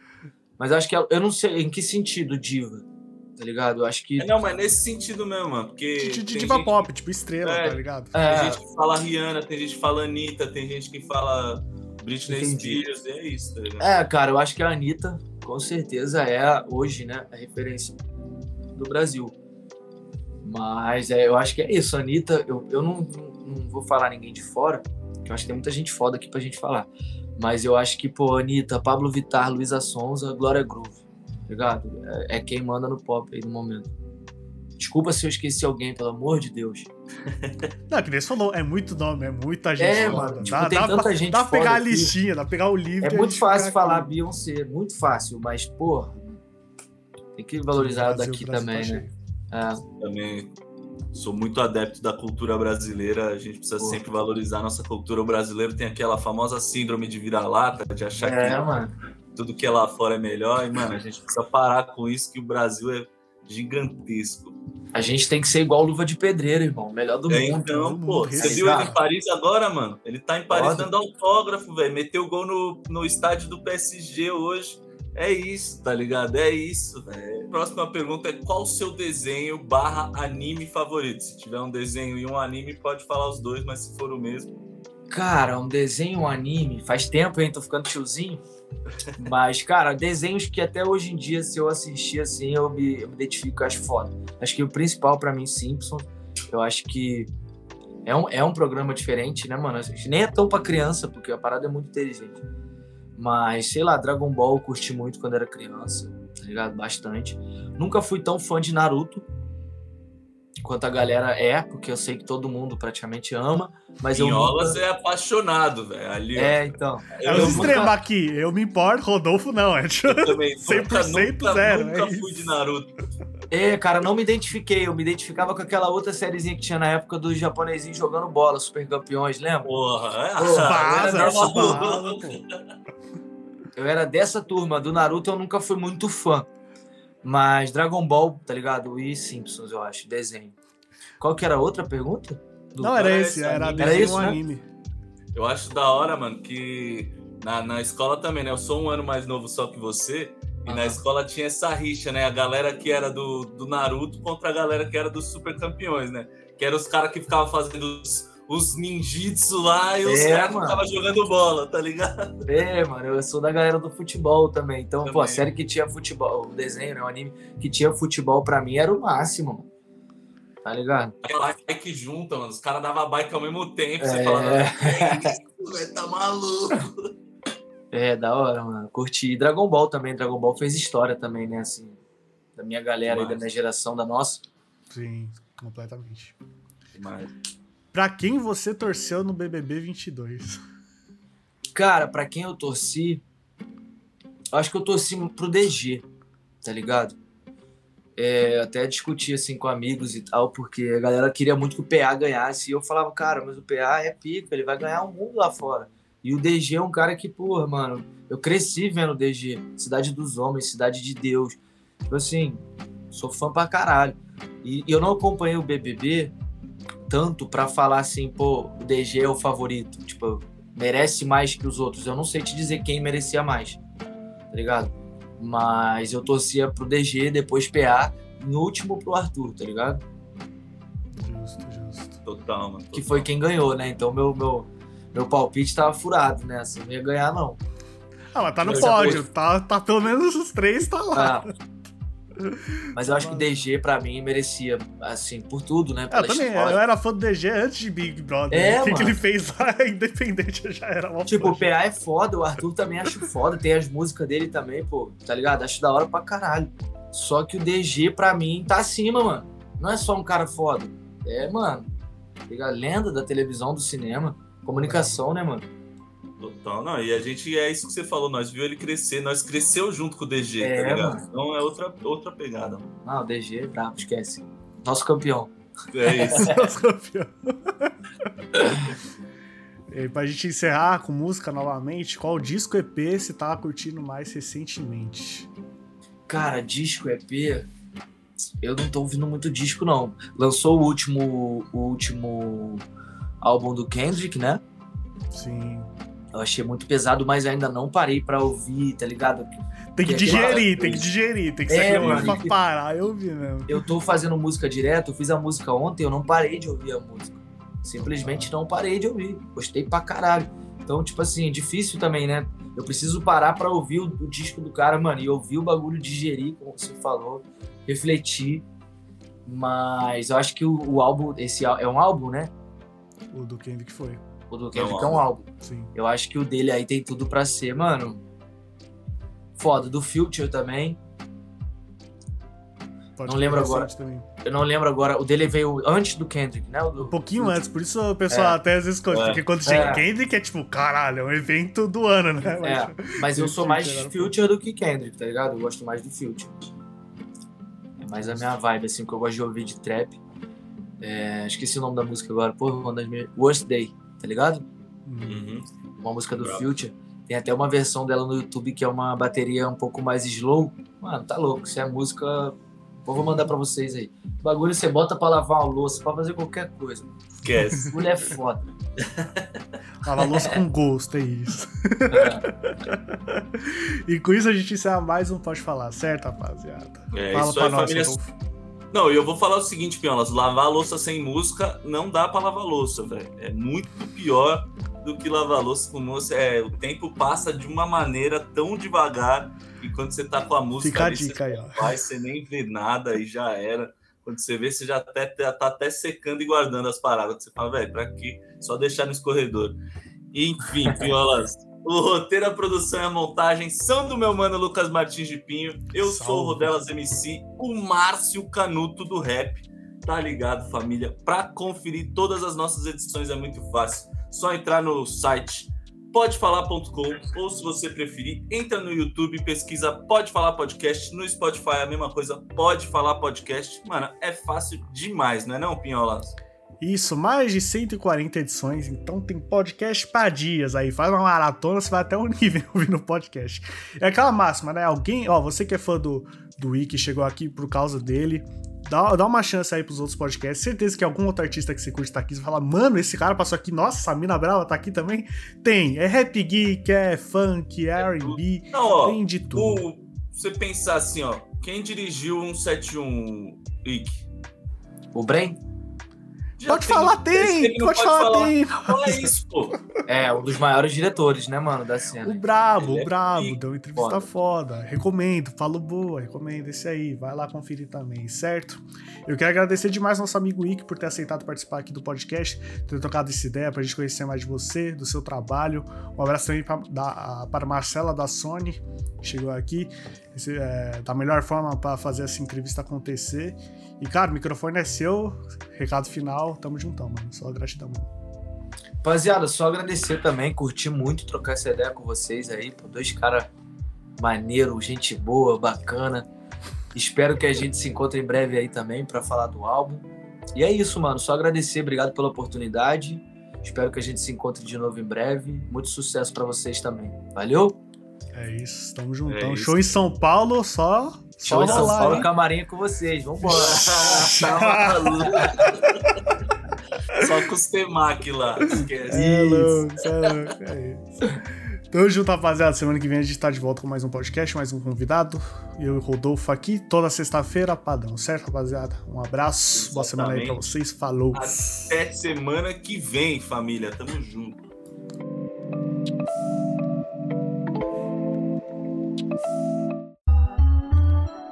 Mas acho que ela- eu não sei em que sentido diva, tá ligado? Eu acho que. É, Não, mas nesse sentido mesmo, mano. Porque. De, de diva gente- pop, tipo estrela, É. tá ligado? Tem É, gente que fala Rihanna, tem gente que fala Anitta, tem gente que fala Britney Entendi. Spears, e é isso, tá ligado? é, cara, eu acho que a Anitta, com certeza, é hoje, né, a referência do Brasil. Mas é, eu acho que é isso. A Anitta, eu, eu não, não, vou falar ninguém de fora, que eu acho que tem muita gente foda aqui pra gente falar. Mas eu acho que, pô, Anitta, Pablo Vittar, Luísa Sonza, Glória Groove, tá ligado? É, é quem manda no pop aí no momento. Desculpa se eu esqueci alguém, pelo amor de Deus. Não, que nem você falou, é muito nome, é muita gente. É, foda. mano, tipo, dá, tem dá tanta pra, gente dá pra pegar a aqui. listinha, dá pra pegar o livro. É muito fácil falar aqui. Beyoncé, muito fácil, mas, porra, tem que valorizar Brasil, daqui Brasil também, tá né? É. Também sou muito adepto da cultura brasileira. A gente precisa Pô. sempre valorizar a nossa cultura. O brasileiro tem aquela famosa síndrome de vira-lata, de achar É, que mano. tudo que é lá fora é melhor. E, mano, a gente precisa parar com isso, que o Brasil é gigantesco. A gente tem que ser igual luva de pedreiro, irmão. Melhor do É, mundo. então, pô, mundo você viu ele em Paris agora, mano? Ele tá em Paris Foda. dando autógrafo, velho. Meteu gol no, no estádio do PSG hoje. É isso, tá ligado? É isso, velho. Próxima pergunta é qual o seu desenho barra anime favorito? Se tiver um desenho e um anime, pode falar os dois, mas se for o mesmo. Cara, um desenho, um anime. Faz tempo, hein? Tô ficando tiozinho. Mas, cara, desenhos que até hoje em dia, se eu assistir assim, eu me, eu me identifico, eu acho foda. Acho que o principal pra mim, Simpsons, eu acho que é um, é um programa diferente, né, mano? Nem é tão pra criança, porque a parada é muito inteligente. Mas, sei lá, Dragon Ball eu curti muito quando era criança, tá ligado? Bastante. Nunca fui tão fã de Naruto quanto a galera é, porque eu sei que todo mundo praticamente ama, mas eu Pinholas nunca... é apaixonado, velho. Ali, ó. É, então. É eu, os nunca- extremos aqui. Eu me importo, Rodolfo não. É tipo, eu também 100% nunca, nunca, zero, nunca é fui isso. de Naruto. É, cara, não me identifiquei. Eu me identificava com aquela outra sériezinha que tinha na época dos japonesinhos jogando bola, super campeões, lembra? Porra, é. Pô, era pô. Eu era dessa turma. Do Naruto eu nunca fui muito fã. Mas Dragon Ball, tá ligado? E Simpsons, eu acho, desenho. Qual que era a outra pergunta? Do- Não, era esse, esse era anime. Era um né? anime. Eu acho da hora, mano, que na, na escola também, né? Eu sou um ano mais novo só que você. E na escola tinha essa rixa, né? A galera que era do, do Naruto contra a galera que era dos super campeões, né? Que eram os caras que ficavam fazendo os, os ninjitsu lá e os É, caras ficavam jogando bola, tá ligado? É, mano, eu sou da galera do futebol também. Então, pô, a Também. série que tinha futebol, o desenho, né? O anime que tinha futebol pra mim era o máximo, mano. Tá ligado? Aquela bike junta, mano. Os caras davam bike ao mesmo tempo. Você É. falava, "Que isso, velho, tá maluco. É, da hora, mano. Curti. E Dragon Ball também. Dragon Ball fez história também, né? Assim, da minha galera aí, da Demais. minha geração, da nossa. Sim, completamente. Mas, Pra quem você torceu no BBB 22? Cara, pra quem eu torci, acho que eu torci pro DG, tá ligado? É, até discuti assim com amigos e tal, porque a galera queria muito que o PA ganhasse. E eu falava, cara, mas o PA é pica, ele vai ganhar o mundo lá fora. E o DG é um cara que, porra, mano, eu cresci vendo o DG. Cidade dos Homens, Cidade de Deus. Tipo assim, sou fã pra caralho. E, e eu não acompanhei o BBB tanto pra falar assim, pô, o DG é o favorito. Tipo, merece mais que os outros. Eu não sei te dizer quem merecia mais, tá ligado? Mas eu torcia pro DG, depois PA, no último pro Arthur, tá ligado? Justo, justo. total, mano. Que total. foi quem ganhou, né? Então meu, meu, meu palpite tava furado, né? Assim, não ia ganhar, não. Ah, mas tá no pódio. Tá, tá pelo menos os três, tá lá. Ah, mas eu acho que o DG, pra mim, merecia, assim, por tudo, né? Pela eu também, história. eu era fã do DG antes de Big Brother. É, o que, que mano. ele fez lá, independente, eu já era uma Tipo, o PA é foda, o Arthur também acho foda, tem as músicas dele também, pô, tá ligado? Acho da hora pra caralho. Só que o DG, pra mim, tá acima, mano. Não é só um cara foda. É, mano, tá ligado? lenda da televisão, do cinema, comunicação, né, mano? Total, não. E a gente, é isso que você falou, nós viu ele crescer, nós cresceu junto com o DG, É, tá ligado? mano. Então é outra, outra pegada. mano. Não, o DG é brabo, esquece. Nosso campeão. É isso. Os campeões. E pra gente encerrar com música novamente, qual disco EP você tava curtindo mais recentemente? Cara, disco EP, eu não tô ouvindo muito disco, não. Lançou o último, o último álbum do Kendrick, né? Sim. Eu achei muito pesado, mas ainda não parei pra ouvir, tá ligado? Tem que digerir, tem que digerir, tem que ser É, mano, pra parar e ouvir mesmo. Eu tô fazendo música direto, eu fiz a música ontem, eu não parei de ouvir a música. Simplesmente não parei de ouvir. Gostei pra caralho. Então, tipo assim, difícil também, né? Eu preciso parar pra ouvir o, o disco do cara, mano, e ouvir o bagulho, digerir, como você falou, refletir. Mas eu acho que o, o álbum, esse é um álbum, né? O do Kendrick foi. O do Kendrick um é um álbum. Sim. Eu acho que o dele aí tem tudo pra ser, mano. Foda. Do Future também. Pode Não lembro ser agora. Também. Eu não lembro agora. O dele veio antes do Kendrick, né? Do- Um pouquinho antes, por isso o pessoal É. até às vezes conta, É. porque quando chega É. Kendrick é tipo, caralho, é um evento do ano, né? É, mas eu sou mais Future era Future do que Kendrick, tá ligado? Eu gosto mais do Future. É mais a minha vibe, assim, que eu gosto de ouvir de trap. É, esqueci o nome da música agora, porra, uma das minhas. Worst Day, tá ligado? Uhum. Uma música do Bravo. Future. Tem até uma versão dela no YouTube que é uma bateria um pouco mais slow. Mano, tá louco. Se é música. Vou mandar pra vocês aí. O bagulho você bota pra lavar uma louça, pra fazer qualquer coisa. Esquece. Mulher é foda. Lavar louça com gosto, é isso. É. E com isso a gente encerra mais um Pode Falar, certo, rapaziada? É Fala isso pra aí, nós, família. Não, e eu vou falar o seguinte, Piolas, lavar a louça sem música não dá pra lavar louça, velho. É muito pior do que lavar louça com música. É, o tempo passa de uma maneira tão devagar e quando você tá com a música Fica a dica aí, ó. você você nem vê nada e já era. Quando você vê, você já até, já tá até secando e guardando as paradas. Você fala, velho, pra quê? Só deixar no escorredor. Enfim, Piolas, o roteiro, a produção e a montagem são do meu mano Lucas Martins de Pinho. Eu sou o Salve. Rodelas MC, o Márcio Canuto do Rap. Tá ligado, família? Pra conferir todas as nossas edições é muito fácil. Só entrar no site podefalar.com ou se você preferir, entra no YouTube, pesquisa Pode Falar Podcast, no Spotify a mesma coisa, Pode Falar Podcast. Mano, é fácil demais, não é não, Pinholas? Isso, mais de 140 edições, então tem podcast pra dias aí. Faz uma maratona, você vai até o nível ouvindo podcast. É aquela máxima, né? Alguém, ó, você que é fã do, do Wiki, chegou aqui por causa dele. Dá, dá uma chance aí pros outros podcasts. Certeza que algum outro artista que você curte tá aqui. Você fala, mano, esse cara passou aqui. Nossa, a Mina Brava tá aqui também. Tem. É rap geek, é funk, é RB. Não, ó, Tem de tudo. o, você pensar assim, ó, quem dirigiu 171 Ick? O Já Pode tem- falar, tem! não Pode falar, tem! Olha isso, pô. é um dos maiores diretores, né, mano, da O cena. Brabo, Ele é o Brabo, pica, deu uma entrevista foda. Recomendo, falo boa, recomendo esse aí. Vai lá conferir também, certo? Eu quero agradecer demais nosso amigo Ike por ter aceitado participar aqui do podcast, ter trocado essa ideia pra gente conhecer mais de você, do seu trabalho. Um abraço também pra, da, para Marcela da Sony, que chegou aqui, esse, é, da melhor forma pra fazer essa entrevista acontecer. E, cara, o microfone é seu, recado final, tamo juntão, mano. Só gratidão, mano. Rapaziada, só agradecer também, curti muito trocar essa ideia com vocês aí, pô, dois caras maneiro, gente boa, bacana. Espero que a gente se encontre em breve aí também pra falar do álbum. E é isso, mano, só agradecer, obrigado pela oportunidade. Espero que a gente se encontre de novo em breve. Muito sucesso pra vocês também. Valeu? É isso, tamo juntão. É isso. Show em São Paulo, só. Show em São rolar, Paulo, hein? camarim com vocês. Vambora. tá maluco. Só com os temaki lá, esquece. É Isso. louco, é louco, é isso. Tamo junto, rapaziada. Semana que vem a gente tá de volta com mais um podcast, mais um convidado. Eu e o Rodolfo aqui, toda sexta-feira, padrão, certo, rapaziada? Um abraço, boa semana aí pra Exatamente. vocês. Falou. Até semana que vem, família. Tamo junto.